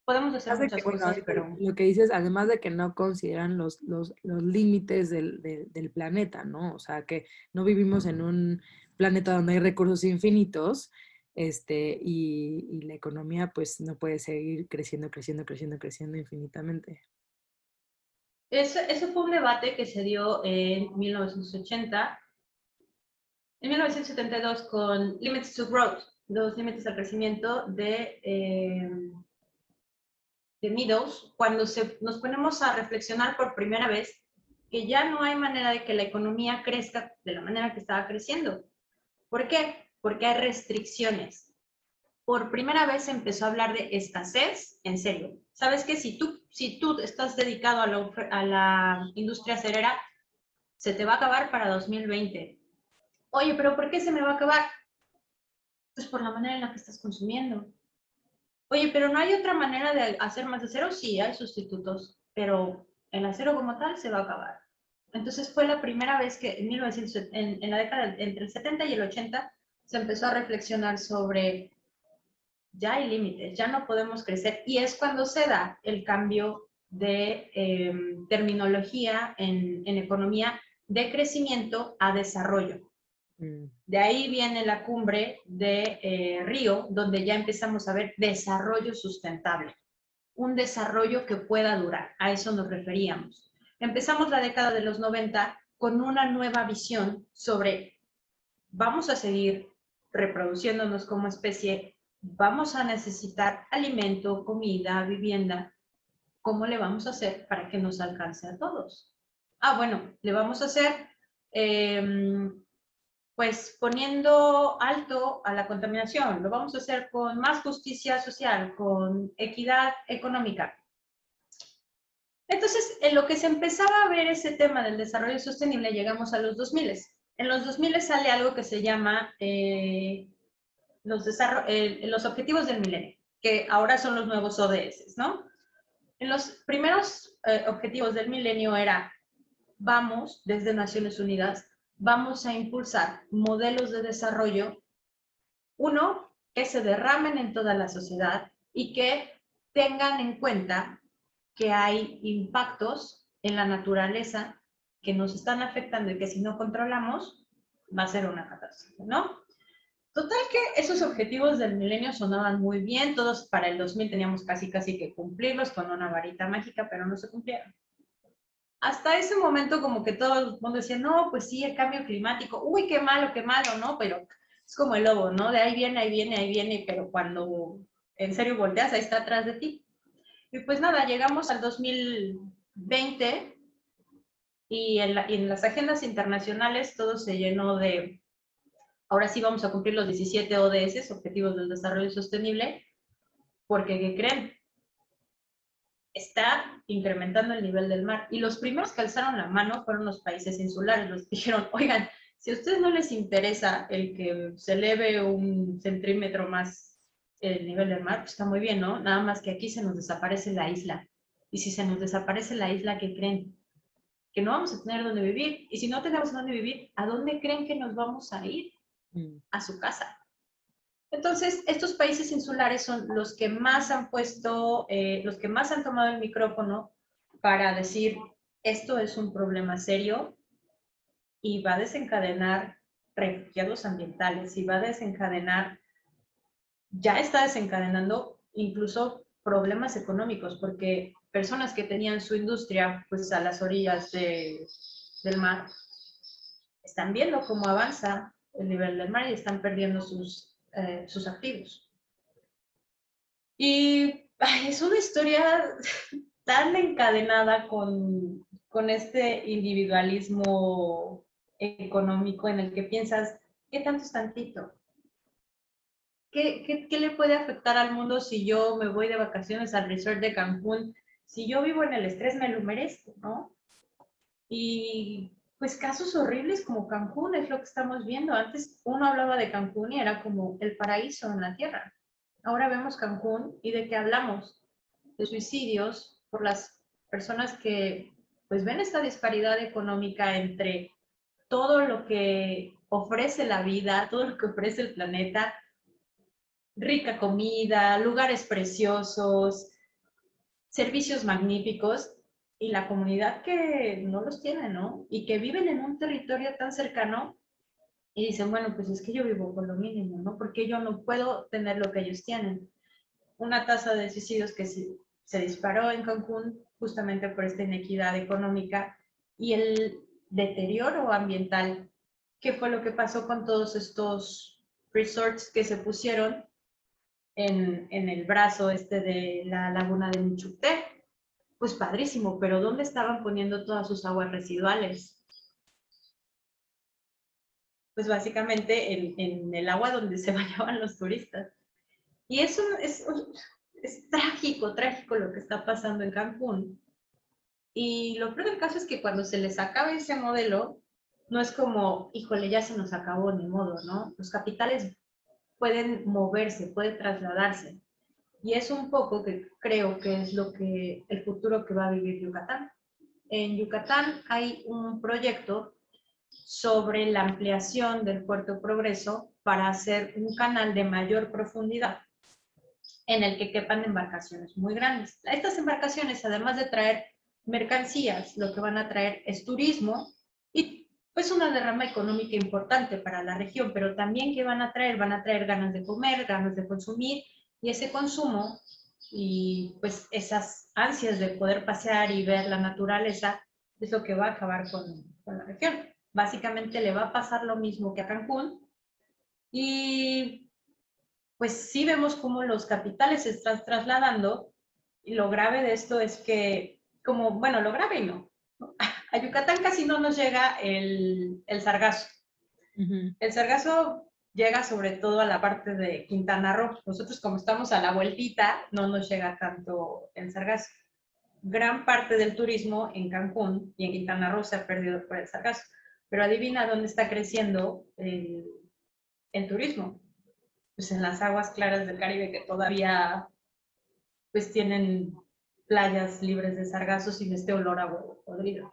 podemos hacer muchas cosas, pero... Lo que dices, además de que no consideran los, los, los límites del, del, planeta, ¿no? O sea, que no vivimos en un planeta donde hay recursos infinitos este, y, y la economía pues no puede seguir creciendo, creciendo, creciendo, creciendo infinitamente. Ese, ese fue un debate que se dio en 1980, en 1972 con Limits to Growth, los límites al crecimiento de... Eh, de Meadows, cuando se, nos ponemos a reflexionar por primera vez que ya no hay manera de que la economía crezca de la manera que estaba creciendo. ¿Por qué? Porque hay restricciones. Por primera vez empezó a hablar de escasez, en serio. ¿Sabes qué? Si tú, si tú estás dedicado a la, a la industria acerera, se te va a acabar para 2020. Oye, pero ¿por qué se me va a acabar? Pues por la manera en la que estás consumiendo. Oye, pero no hay otra manera de hacer más acero. Sí, hay sustitutos, pero el acero como tal se va a acabar. Entonces fue la primera vez que en, 1900, en, la década entre el 70 y el 80 se empezó a reflexionar sobre ya hay límites, ya no podemos crecer. Y es cuando se da el cambio de em, terminología en, en economía de crecimiento a desarrollo. Mm. De ahí viene la cumbre de eh, Río, donde ya empezamos a ver desarrollo sustentable, un desarrollo que pueda durar, a eso nos referíamos. Empezamos la década de los 90 con una nueva visión sobre vamos a seguir reproduciéndonos como especie, vamos a necesitar alimento, comida, vivienda, ¿cómo le vamos a hacer para que nos alcance a todos? Ah, bueno, le vamos a hacer em, pues poniendo alto a la contaminación. Lo vamos a hacer con más justicia social, con equidad económica. Entonces, en lo que se empezaba a ver ese tema del desarrollo sostenible, llegamos a los 2000. En los 2000 sale algo que se llama eh, los, los objetivos del milenio, que ahora son los nuevos ODS, ¿no? En los primeros eh, objetivos del milenio era, vamos desde Naciones Unidas vamos a impulsar modelos de desarrollo, uno, que se derramen en toda la sociedad y que tengan en cuenta que hay impactos en la naturaleza que nos están afectando y que si no controlamos va a ser una catástrofe, ¿no? Total que esos objetivos del milenio sonaban muy bien, todos para el 2000 teníamos casi casi que cumplirlos con una varita mágica, pero no se cumplieron hasta ese momento como que todo el mundo decía, no, pues sí, el cambio climático, uy, qué malo, qué malo, ¿no? Pero es como el lobo, ¿no? De ahí viene, ahí viene, ahí viene, pero cuando en serio volteas, ahí está atrás de ti. Y pues nada, llegamos al 2020 y en, en las agendas internacionales todo se llenó de, ahora sí vamos a cumplir los 17 ODS, Objetivos del Desarrollo Sostenible, porque ¿qué creen? Está incrementando el nivel del mar. Y los primeros que alzaron la mano fueron los países insulares. Los dijeron, oigan, si a ustedes no les interesa el que se eleve un centímetro más el nivel del mar, pues está muy bien, ¿no? Nada más que aquí se nos desaparece la isla. Y si se nos desaparece la isla, ¿qué creen? Que no vamos a tener dónde vivir. Y si no tenemos dónde vivir, ¿a dónde creen que nos vamos a ir? Mm. A su casa. Entonces, estos países insulares son los que más han puesto, eh, los que más han tomado el micrófono para decir, esto es un problema serio y va a desencadenar refugiados ambientales y va a desencadenar, ya está desencadenando incluso problemas económicos, porque personas que tenían su industria pues a las orillas del mar están viendo cómo avanza el nivel del mar y están perdiendo sus, eh, sus activos. Y es una historia tan encadenada con, con este individualismo económico en el que piensas, ¿qué tanto es tantito? ¿Qué, qué, qué le puede afectar al mundo si yo me voy de vacaciones al resort de Cancún? Si yo vivo en el estrés, me lo merezco, ¿no? Y pues casos horribles como Cancún es lo que estamos viendo. Antes uno hablaba de Cancún y era como el paraíso en la tierra. Ahora vemos Cancún y de qué hablamos? De suicidios por las personas que pues ven esta disparidad económica entre todo lo que ofrece la vida, todo lo que ofrece el planeta, rica comida, lugares preciosos, servicios magníficos y la comunidad que no los tiene, ¿no? Y que viven en un territorio tan cercano y dicen, bueno, pues es que yo vivo con lo mínimo, ¿no? Porque yo no puedo tener lo que ellos tienen. Una tasa de suicidios que se, se disparó en Cancún justamente por esta inequidad económica y el deterioro ambiental. ¿Qué fue lo que pasó con todos estos resorts que se pusieron en, en el brazo este de la laguna de Michuté? Pues padrísimo, pero ¿dónde estaban poniendo todas sus aguas residuales? Pues básicamente en, el agua donde se bañaban los turistas. Y eso es, es trágico, trágico lo que está pasando en Cancún. Y lo peor del caso es que cuando se les acaba ese modelo, no es como, híjole, ya se nos acabó, ni modo, ¿no? Los capitales pueden moverse, pueden trasladarse. Y es un poco que creo que es lo que el futuro que va a vivir Yucatán. En Yucatán hay un proyecto sobre la ampliación del puerto Progreso para hacer un canal de mayor profundidad en el que quepan embarcaciones muy grandes. Estas embarcaciones, además de traer mercancías, lo que van a traer es turismo y pues una derrama económica importante para la región, pero también que van a traer, van a traer ganas de comer, ganas de consumir y ese consumo y pues esas ansias de poder pasear y ver la naturaleza es lo que va a acabar con, la región. Básicamente le va a pasar lo mismo que a Cancún y pues sí vemos cómo los capitales se están trasladando y lo grave de esto es que, como, bueno, lo grave no, a Yucatán casi no nos llega el, el sargazo. El sargazo llega sobre todo a la parte de Quintana Roo. Nosotros como estamos a la vueltita, no nos llega tanto el sargazo. Gran parte del turismo en Cancún y en Quintana Roo se ha perdido por el sargazo. Pero adivina dónde está creciendo el, el turismo. Pues en las aguas claras del Caribe que todavía pues tienen playas libres de sargazo sin este olor a podrido.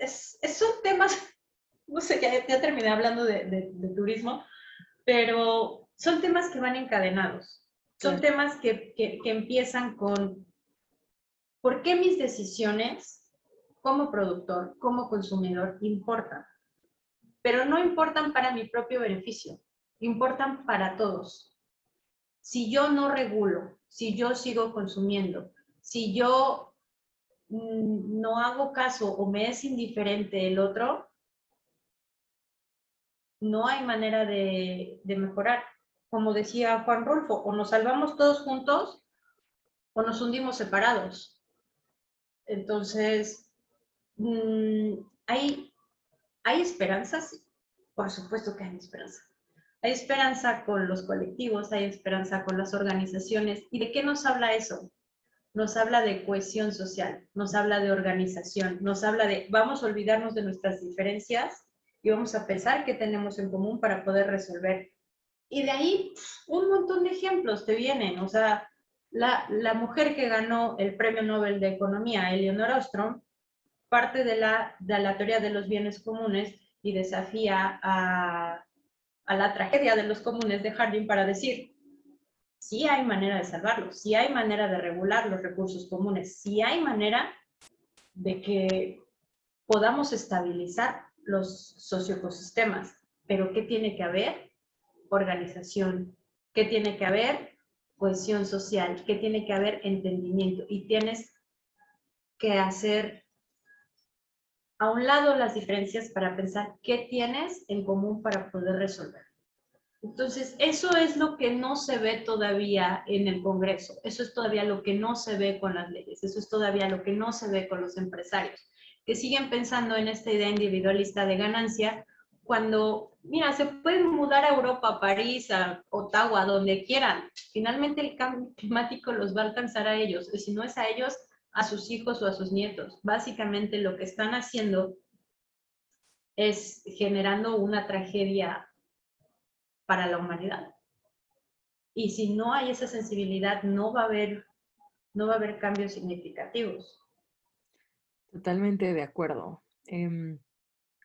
Es, son temas, no sé, ya, ya terminé hablando de, de turismo, pero son temas que van encadenados. Son temas que, que, empiezan con, ¿por qué mis decisiones como productor, como consumidor importan? Pero no importan para mi propio beneficio, importan para todos. Si yo no regulo, si yo sigo consumiendo, si yo mm, no hago caso o me es indiferente el otro, no hay manera de, mejorar. Como decía Juan Rulfo, o nos salvamos todos juntos o nos hundimos separados. Entonces, mm, ¿hay, ¿hay esperanzas? Por supuesto que hay esperanza. Hay esperanza con los colectivos, hay esperanza con las organizaciones. ¿Y de qué nos habla eso? Nos habla de cohesión social, nos habla de organización, nos habla de vamos a olvidarnos de nuestras diferencias y vamos a pensar qué tenemos en común para poder resolver. Y de ahí un montón de ejemplos te vienen, o sea, la, la mujer que ganó el Premio Nobel de Economía, Eleonora Ostrom, parte de la, de la teoría de los bienes comunes y desafía a, a la tragedia de los comunes de Harding para decir, sí hay manera de salvarlos, sí hay manera de regular los recursos comunes, sí hay manera de que podamos estabilizar los socioecosistemas. Pero ¿qué tiene que haber? Organización. ¿Qué tiene que haber? Cohesión social. ¿Qué tiene que haber? Entendimiento. Y tienes que hacer a un lado las diferencias para pensar qué tienes en común para poder resolver. Entonces, eso es lo que no se ve todavía en el Congreso, eso es todavía lo que no se ve con las leyes, eso es todavía lo que no se ve con los empresarios, que siguen pensando en esta idea individualista de ganancia, cuando, mira, se pueden mudar a Europa, a París, a Ottawa, donde quieran. Finalmente el cambio climático los va a alcanzar a ellos, y si no es a ellos, a sus hijos o a sus nietos. Básicamente lo que están haciendo es generando una tragedia para la humanidad. Y si no hay esa sensibilidad, no va a haber, no va a haber cambios significativos. Totalmente de acuerdo. Em,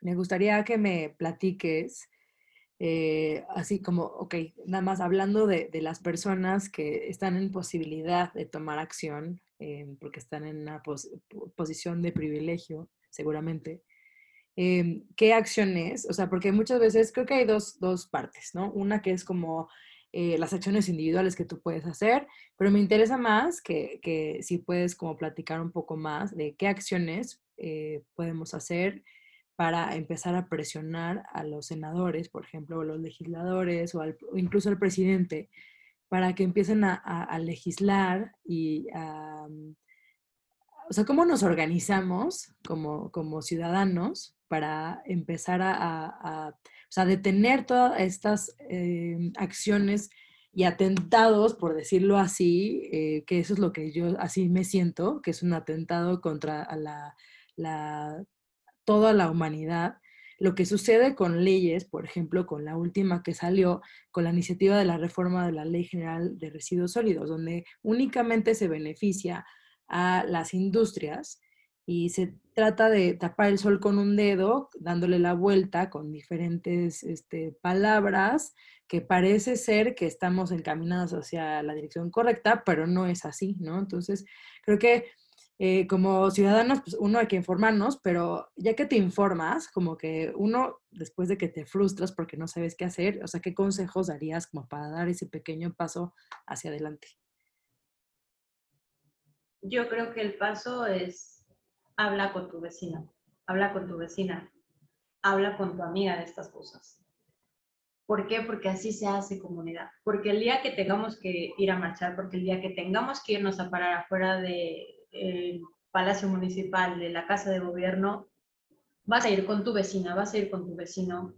me gustaría que me platiques, eh, así como, ok, nada más hablando de, las personas que están en posibilidad de tomar acción, em, porque están en una posición de privilegio, seguramente. Em, ¿Qué acciones? O sea, porque muchas veces creo que hay dos, dos partes, ¿no? Una que es como eh, las acciones individuales que tú puedes hacer, pero me interesa más que, que si puedes como platicar un poco más de qué acciones eh, podemos hacer para empezar a presionar a los senadores, por ejemplo, o los legisladores o, incluso al presidente, para que empiecen a, legislar y a... O sea, cómo nos organizamos como, como ciudadanos para empezar a, detener todas estas em, acciones y atentados, por decirlo así, eh, que eso es lo que yo así me siento, que es un atentado contra toda la humanidad. Lo que sucede con leyes, por ejemplo, con la última que salió, con la iniciativa de la reforma de la Ley General de Residuos Sólidos, donde únicamente se beneficia a las industrias y se trata de tapar el sol con un dedo, dándole la vuelta con diferentes este, palabras, que parece ser que estamos encaminados hacia la dirección correcta, pero no es así, ¿no? Entonces, creo que eh, como ciudadanos, pues uno hay que informarnos, pero ya que te informas, como que uno, después de que te frustras porque no sabes qué hacer, o sea, ¿qué consejos darías como para dar ese pequeño paso hacia adelante? Yo creo que el paso es habla con tu vecino, habla con tu vecina, habla con tu amiga de estas cosas. ¿Por qué? Porque así se hace comunidad. Porque el día que tengamos que ir a marchar, porque el día que tengamos que irnos a parar afuera de el Palacio Municipal, de la Casa de Gobierno, vas a ir con tu vecina, vas a ir con tu vecino,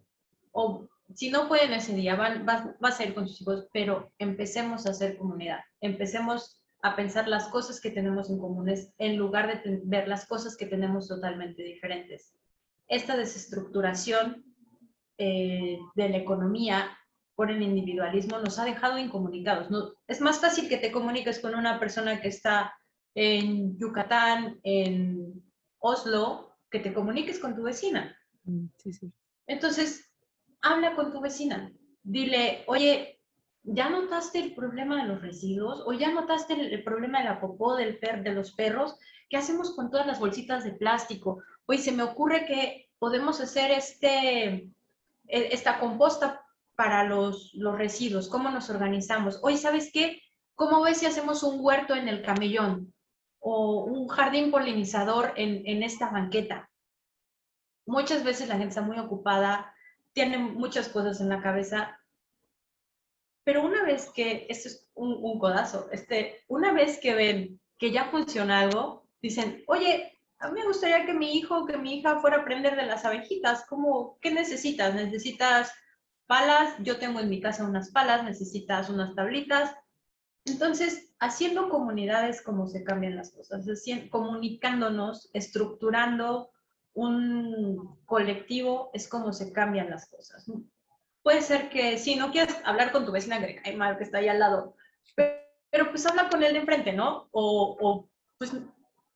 o si no pueden ese día, van, vas, a ir con tus hijos, pero empecemos a hacer comunidad, empecemos a pensar las cosas que tenemos en comunes en lugar de ver las cosas que tenemos totalmente diferentes. Esta desestructuración eh, de la economía por el individualismo nos ha dejado incomunicados. No, es más fácil que te comuniques con una persona que está en Yucatán, en Oslo, que te comuniques con tu vecina. Mm, Entonces, habla con tu vecina. Dile, oye, ¿ya notaste el problema de los residuos? ¿O ya notaste el, problema de la popó del per, de los perros? ¿Qué hacemos con todas las bolsitas de plástico? Oye, se me ocurre que podemos hacer este, e, esta composta para los, los residuos. ¿Cómo nos organizamos? Oye, ¿sabes qué? ¿Cómo ves si hacemos un huerto en el camellón? o un jardín polinizador en, esta banqueta. Muchas veces la gente está muy ocupada, tiene muchas cosas en la cabeza, pero una vez que, esto es un, codazo, este, una vez que ven que ya funciona algo, dicen, oye, a mí me gustaría que mi hijo o que mi hija fuera a aprender de las abejitas. ¿Cómo, ¿Qué necesitas? ¿Necesitas palas? Yo tengo en mi casa unas palas, necesitas unas tablitas. Entonces, haciendo comunidades como se cambian las cosas, comunicándonos, estructurando un colectivo es como se cambian las cosas. Puede ser que si no quieres hablar con tu vecina mal, que está ahí al lado, pero, pues habla con él de enfrente, ¿no? O, o, pues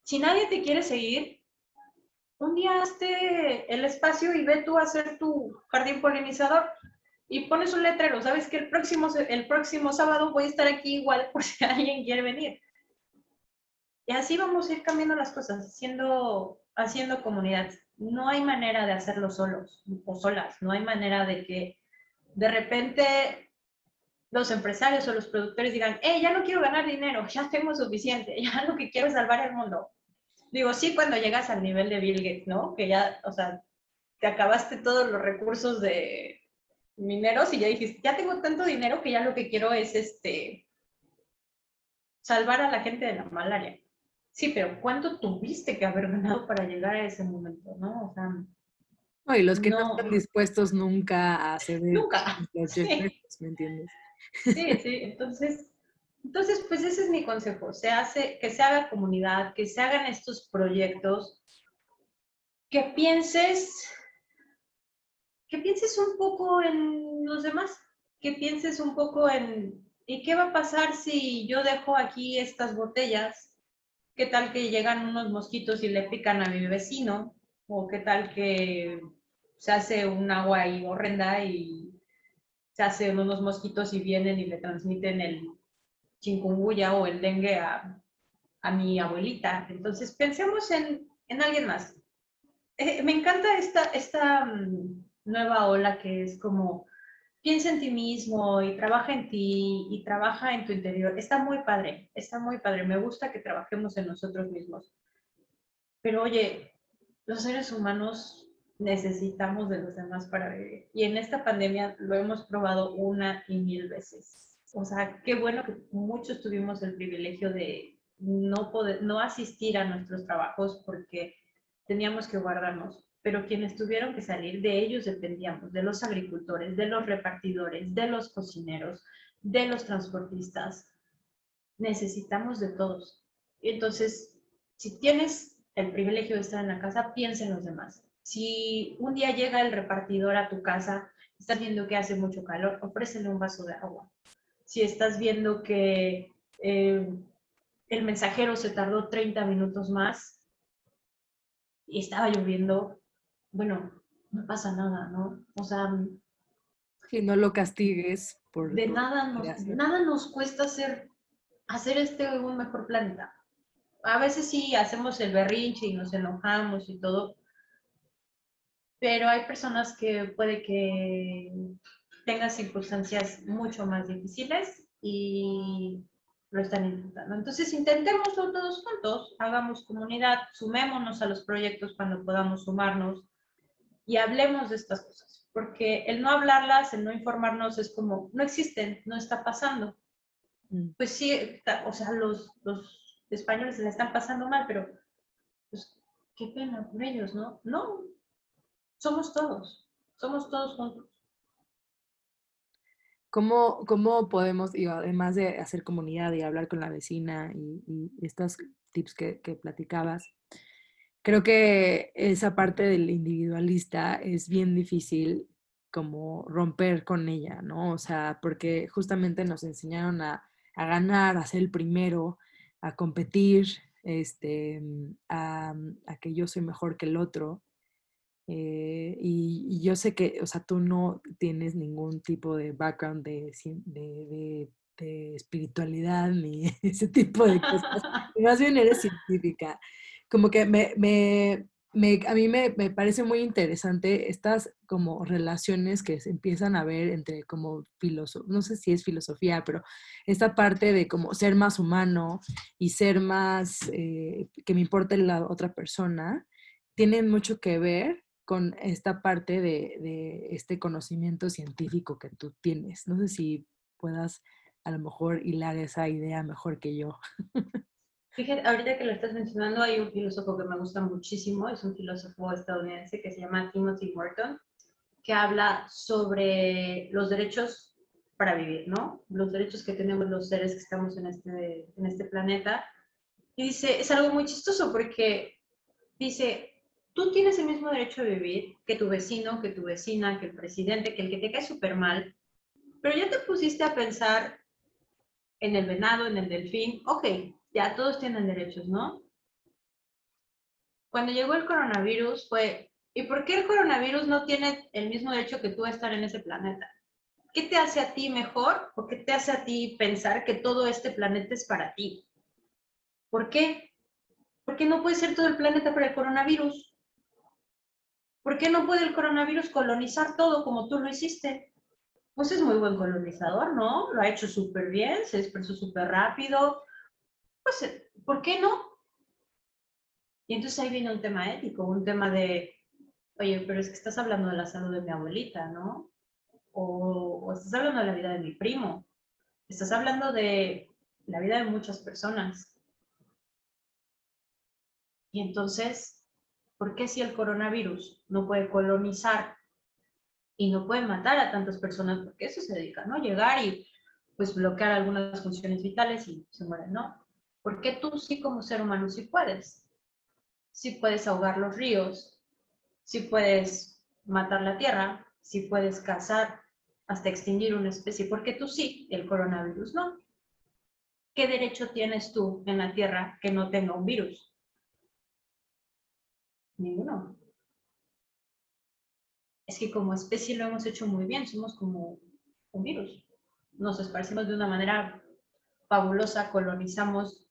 si nadie te quiere seguir, un día hazte el espacio y ve tú a hacer tu jardín polinizador y pones un letrero, sabes que el próximo, el próximo sábado voy a estar aquí igual por si alguien quiere venir. Y así vamos a ir cambiando las cosas, haciendo, haciendo comunidad. No hay manera de hacerlo solos o solas, no hay manera de que de repente los empresarios o los productores digan, eh, ya no quiero ganar dinero, ya tengo suficiente, ya lo que quiero es salvar el mundo. Digo, sí, cuando llegas al nivel de Bill Gates, ¿no? Que ya, o sea, te acabaste todos los recursos de mineros y ya dijiste, ya tengo tanto dinero que ya lo que quiero es este salvar a la gente de la malaria. Sí, pero ¿cuánto tuviste que haber ganado para llegar a ese momento, no? O sea, no, y los que no, están dispuestos nunca a ceder. Nunca. sí. ¿me entiendes? Sí, sí. Entonces, entonces, pues ese es mi consejo. Se hace, que se haga comunidad, que se hagan estos proyectos, que pienses, que pienses un poco en los demás, que pienses un poco en, ¿y qué va a pasar si yo dejo aquí estas botellas? ¿Qué tal que llegan unos mosquitos y le pican a mi vecino? O qué tal que se hace un agua ahí horrenda y se hacen unos mosquitos y vienen y le transmiten el chikungunya o el dengue a, mi abuelita. Entonces, pensemos en, alguien más. Eh, me encanta esta, esta mm, nueva ola que es como piensa en ti mismo y trabaja en ti y trabaja en tu interior. Está muy padre, está muy padre. Me gusta que trabajemos en nosotros mismos. Pero oye, los seres humanos necesitamos de los demás para vivir. Y en esta pandemia lo hemos probado una y mil veces. O sea, qué bueno que muchos tuvimos el privilegio de no poder, no asistir a nuestros trabajos porque teníamos que guardarnos. Pero quienes tuvieron que salir, de ellos dependíamos, de los agricultores, de los repartidores, de los cocineros, de los transportistas. Necesitamos de todos. Entonces, si tienes el privilegio de estar en la casa, piensa en los demás. Si un día llega el repartidor a tu casa, estás viendo que hace mucho calor, ofrécele un vaso de agua. Si estás viendo que eh, el mensajero se tardó 30 minutos más y estaba lloviendo, bueno, no pasa nada, ¿no? O sea... Que no lo castigues por... De nada nos, nada nos cuesta hacer, hacer este un mejor planeta a veces sí hacemos el berrinche y nos enojamos y todo, pero hay personas que puede que tengan circunstancias mucho más difíciles y lo están intentando. Entonces, intentémoslo todos juntos, hagamos comunidad, sumémonos a los proyectos cuando podamos sumarnos y hablemos de estas cosas, porque el no hablarlas, el no informarnos es como, no existen, no está pasando. Mm. Pues sí, o sea, los, los españoles se la están pasando mal, pero pues qué pena por ellos, ¿no? No, somos todos, somos todos juntos. ¿Cómo, cómo podemos, además de hacer comunidad y hablar con la vecina y, estos tips que, que platicabas, creo que esa parte del individualista es bien difícil como romper con ella, ¿no? O sea, porque justamente nos enseñaron a, a ganar, a ser el primero, a competir, este, mm, a, que yo soy mejor que el otro. Eh, y, yo sé que, o sea, tú no tienes ningún tipo de background de, de, de espiritualidad ni ese tipo de cosas. Más bien eres científica. Como que me, me, a mí me, parece muy interesante estas como relaciones que se empiezan a ver entre como no sé si es filosofía, pero esta parte de como ser más humano y ser más, eh, que me importe la otra persona, tienen mucho que ver con esta parte de, de este conocimiento científico que tú tienes. No sé si puedas a lo mejor hilar esa idea mejor que yo. Fíjate, ahorita que lo estás mencionando, hay un filósofo que me gusta muchísimo, es un filósofo estadounidense que se llama Timothy Morton, que habla sobre los derechos para vivir, ¿no? Los derechos que tenemos los seres que estamos en este, en este planeta. Y dice, es algo muy chistoso porque dice, tú tienes el mismo derecho a vivir que tu vecino, que tu vecina, que el presidente, que el que te cae súper mal, pero ya te pusiste a pensar en el venado, en el delfín, ok, ya todos tienen derechos, ¿no? Cuando llegó el coronavirus fue, ¿y por qué el coronavirus no tiene el mismo derecho que tú a estar en ese planeta? ¿Qué te hace a ti mejor o qué te hace a ti pensar que todo este planeta es para ti? ¿Por qué? ¿Por qué no puede ser todo el planeta para el coronavirus? ¿Por qué no puede el coronavirus colonizar todo como tú lo hiciste? Pues es muy buen colonizador, ¿no? Lo ha hecho súper bien, se expresó súper rápido, pues, ¿por qué no? Y entonces ahí viene un tema ético, un tema de, oye, pero es que estás hablando de la salud de mi abuelita, ¿no? O, o estás hablando de la vida de mi primo, estás hablando de la vida de muchas personas. Y entonces, ¿por qué si el coronavirus no puede colonizar y no puede matar a tantas personas? Porque eso se dedica, ¿no? Llegar y pues bloquear algunas funciones vitales y se mueren, ¿no? ¿Por qué tú sí como ser humano sí puedes? Sí puedes ahogar los ríos, sí puedes matar la tierra, sí puedes cazar hasta extinguir una especie, ¿por qué tú sí, el coronavirus no. ¿Qué derecho tienes tú en la tierra que no tenga un virus? Ninguno. Es que como especie lo hemos hecho muy bien, somos como un virus. Nos esparcimos de una manera fabulosa, colonizamos,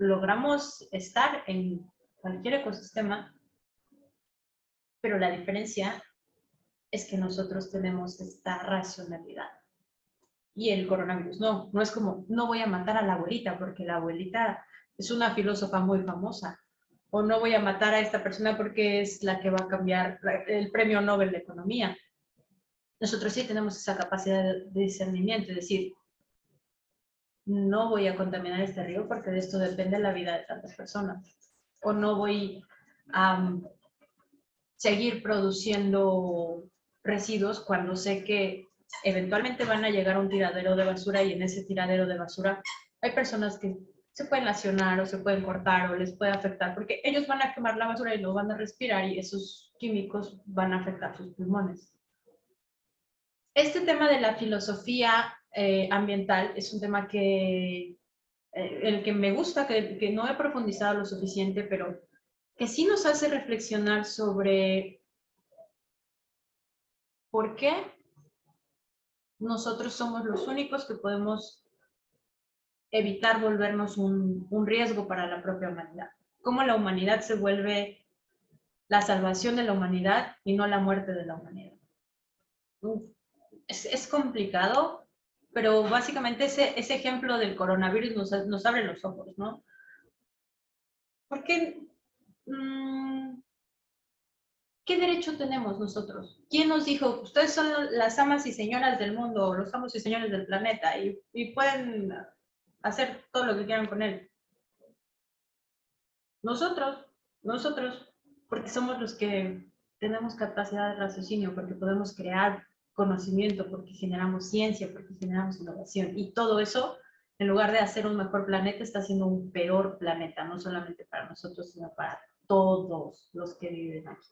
logramos estar en cualquier ecosistema, pero la diferencia es que nosotros tenemos esta racionalidad. Y el coronavirus, no, no es como, no voy a matar a la abuelita porque la abuelita es una filósofa muy famosa o no voy a matar a esta persona porque es la que va a cambiar el premio Nobel de Economía. Nosotros sí tenemos esa capacidad de discernimiento, es decir, no voy a contaminar este río porque de esto depende la vida de tantas personas. O no voy a seguir produciendo residuos cuando sé que eventualmente van a llegar a un tiradero de basura y en ese tiradero de basura hay personas que se pueden lacionar o se pueden cortar o les puede afectar, porque ellos van a quemar la basura y no van a respirar y esos químicos van a afectar sus pulmones. Este tema de la filosofía eh, ambiental es un tema que, eh, el que me gusta, que, que no he profundizado lo suficiente, pero que sí nos hace reflexionar sobre por qué nosotros somos los únicos que podemos evitar volvernos un, riesgo para la propia humanidad. Cómo la humanidad se vuelve la salvación de la humanidad y no la muerte de la humanidad. Es, complicado, pero básicamente ese, ese ejemplo del coronavirus nos, abre los ojos, ¿no? Porque, mm, ¿qué derecho tenemos nosotros? ¿Quién nos dijo, ustedes son las amas y señoras del mundo, los amos y señores del planeta, y pueden hacer todo lo que quieran con él. Nosotros, nosotros, porque somos los que tenemos capacidad de raciocinio, porque podemos crear conocimiento, porque generamos ciencia, porque generamos innovación. Y todo eso, en lugar de hacer un mejor planeta, está haciendo un peor planeta, no solamente para nosotros, sino para todos los que viven aquí.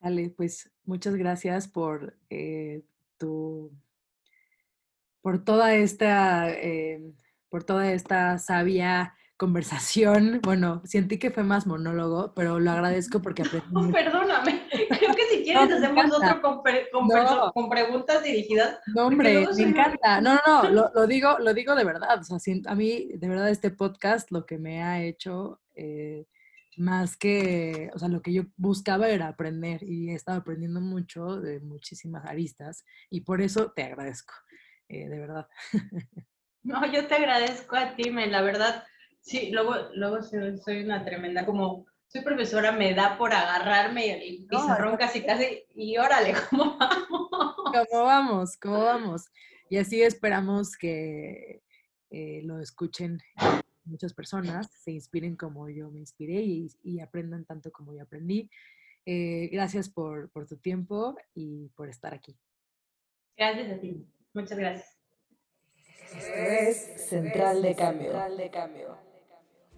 Ale, pues muchas gracias por eh, tu por toda esta, eh, por toda esta sabia conversación. Bueno, sentí que fue más monólogo, pero lo agradezco porque aprendí. perdóname, creo que si quieres hacemos otro con, preguntas dirigidas. No, hombre, me encanta. No, no, no, lo, digo, lo digo de verdad. O sea, a mí, de verdad, este podcast lo que me ha hecho, eh, más que, o sea, lo que yo buscaba era aprender y he estado aprendiendo mucho de muchísimas aristas y por eso te agradezco. Eh, de verdad. No, yo te agradezco a ti, me, la verdad, sí, luego, luego soy una tremenda, como soy profesora, me da por agarrarme y pizarrón casi casi, y órale, ¿cómo vamos? ¿Cómo vamos? ¿Cómo vamos? Y así esperamos que eh, lo escuchen muchas personas, se inspiren como yo me inspiré y, aprendan tanto como yo aprendí. Eh, gracias por, por tu tiempo y por estar aquí. Gracias a ti. Muchas gracias. es Central de Cambio.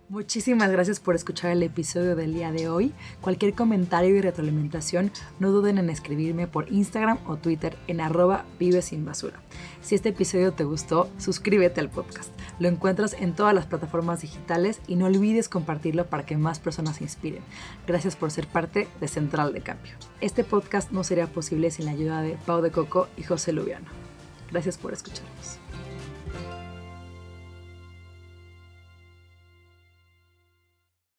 Muchísimas gracias por escuchar el episodio del día de hoy. Cualquier comentario y retroalimentación, no duden en escribirme por Instagram o Twitter en arroba vive sin basura. Si este episodio te gustó, suscríbete al podcast. Lo encuentras en todas las plataformas digitales y no olvides compartirlo para que más personas se inspiren. Gracias por ser parte de Central de Cambio. Este podcast no sería posible sin la ayuda de Pau de Coco y José Lubiano. Gracias por escucharnos.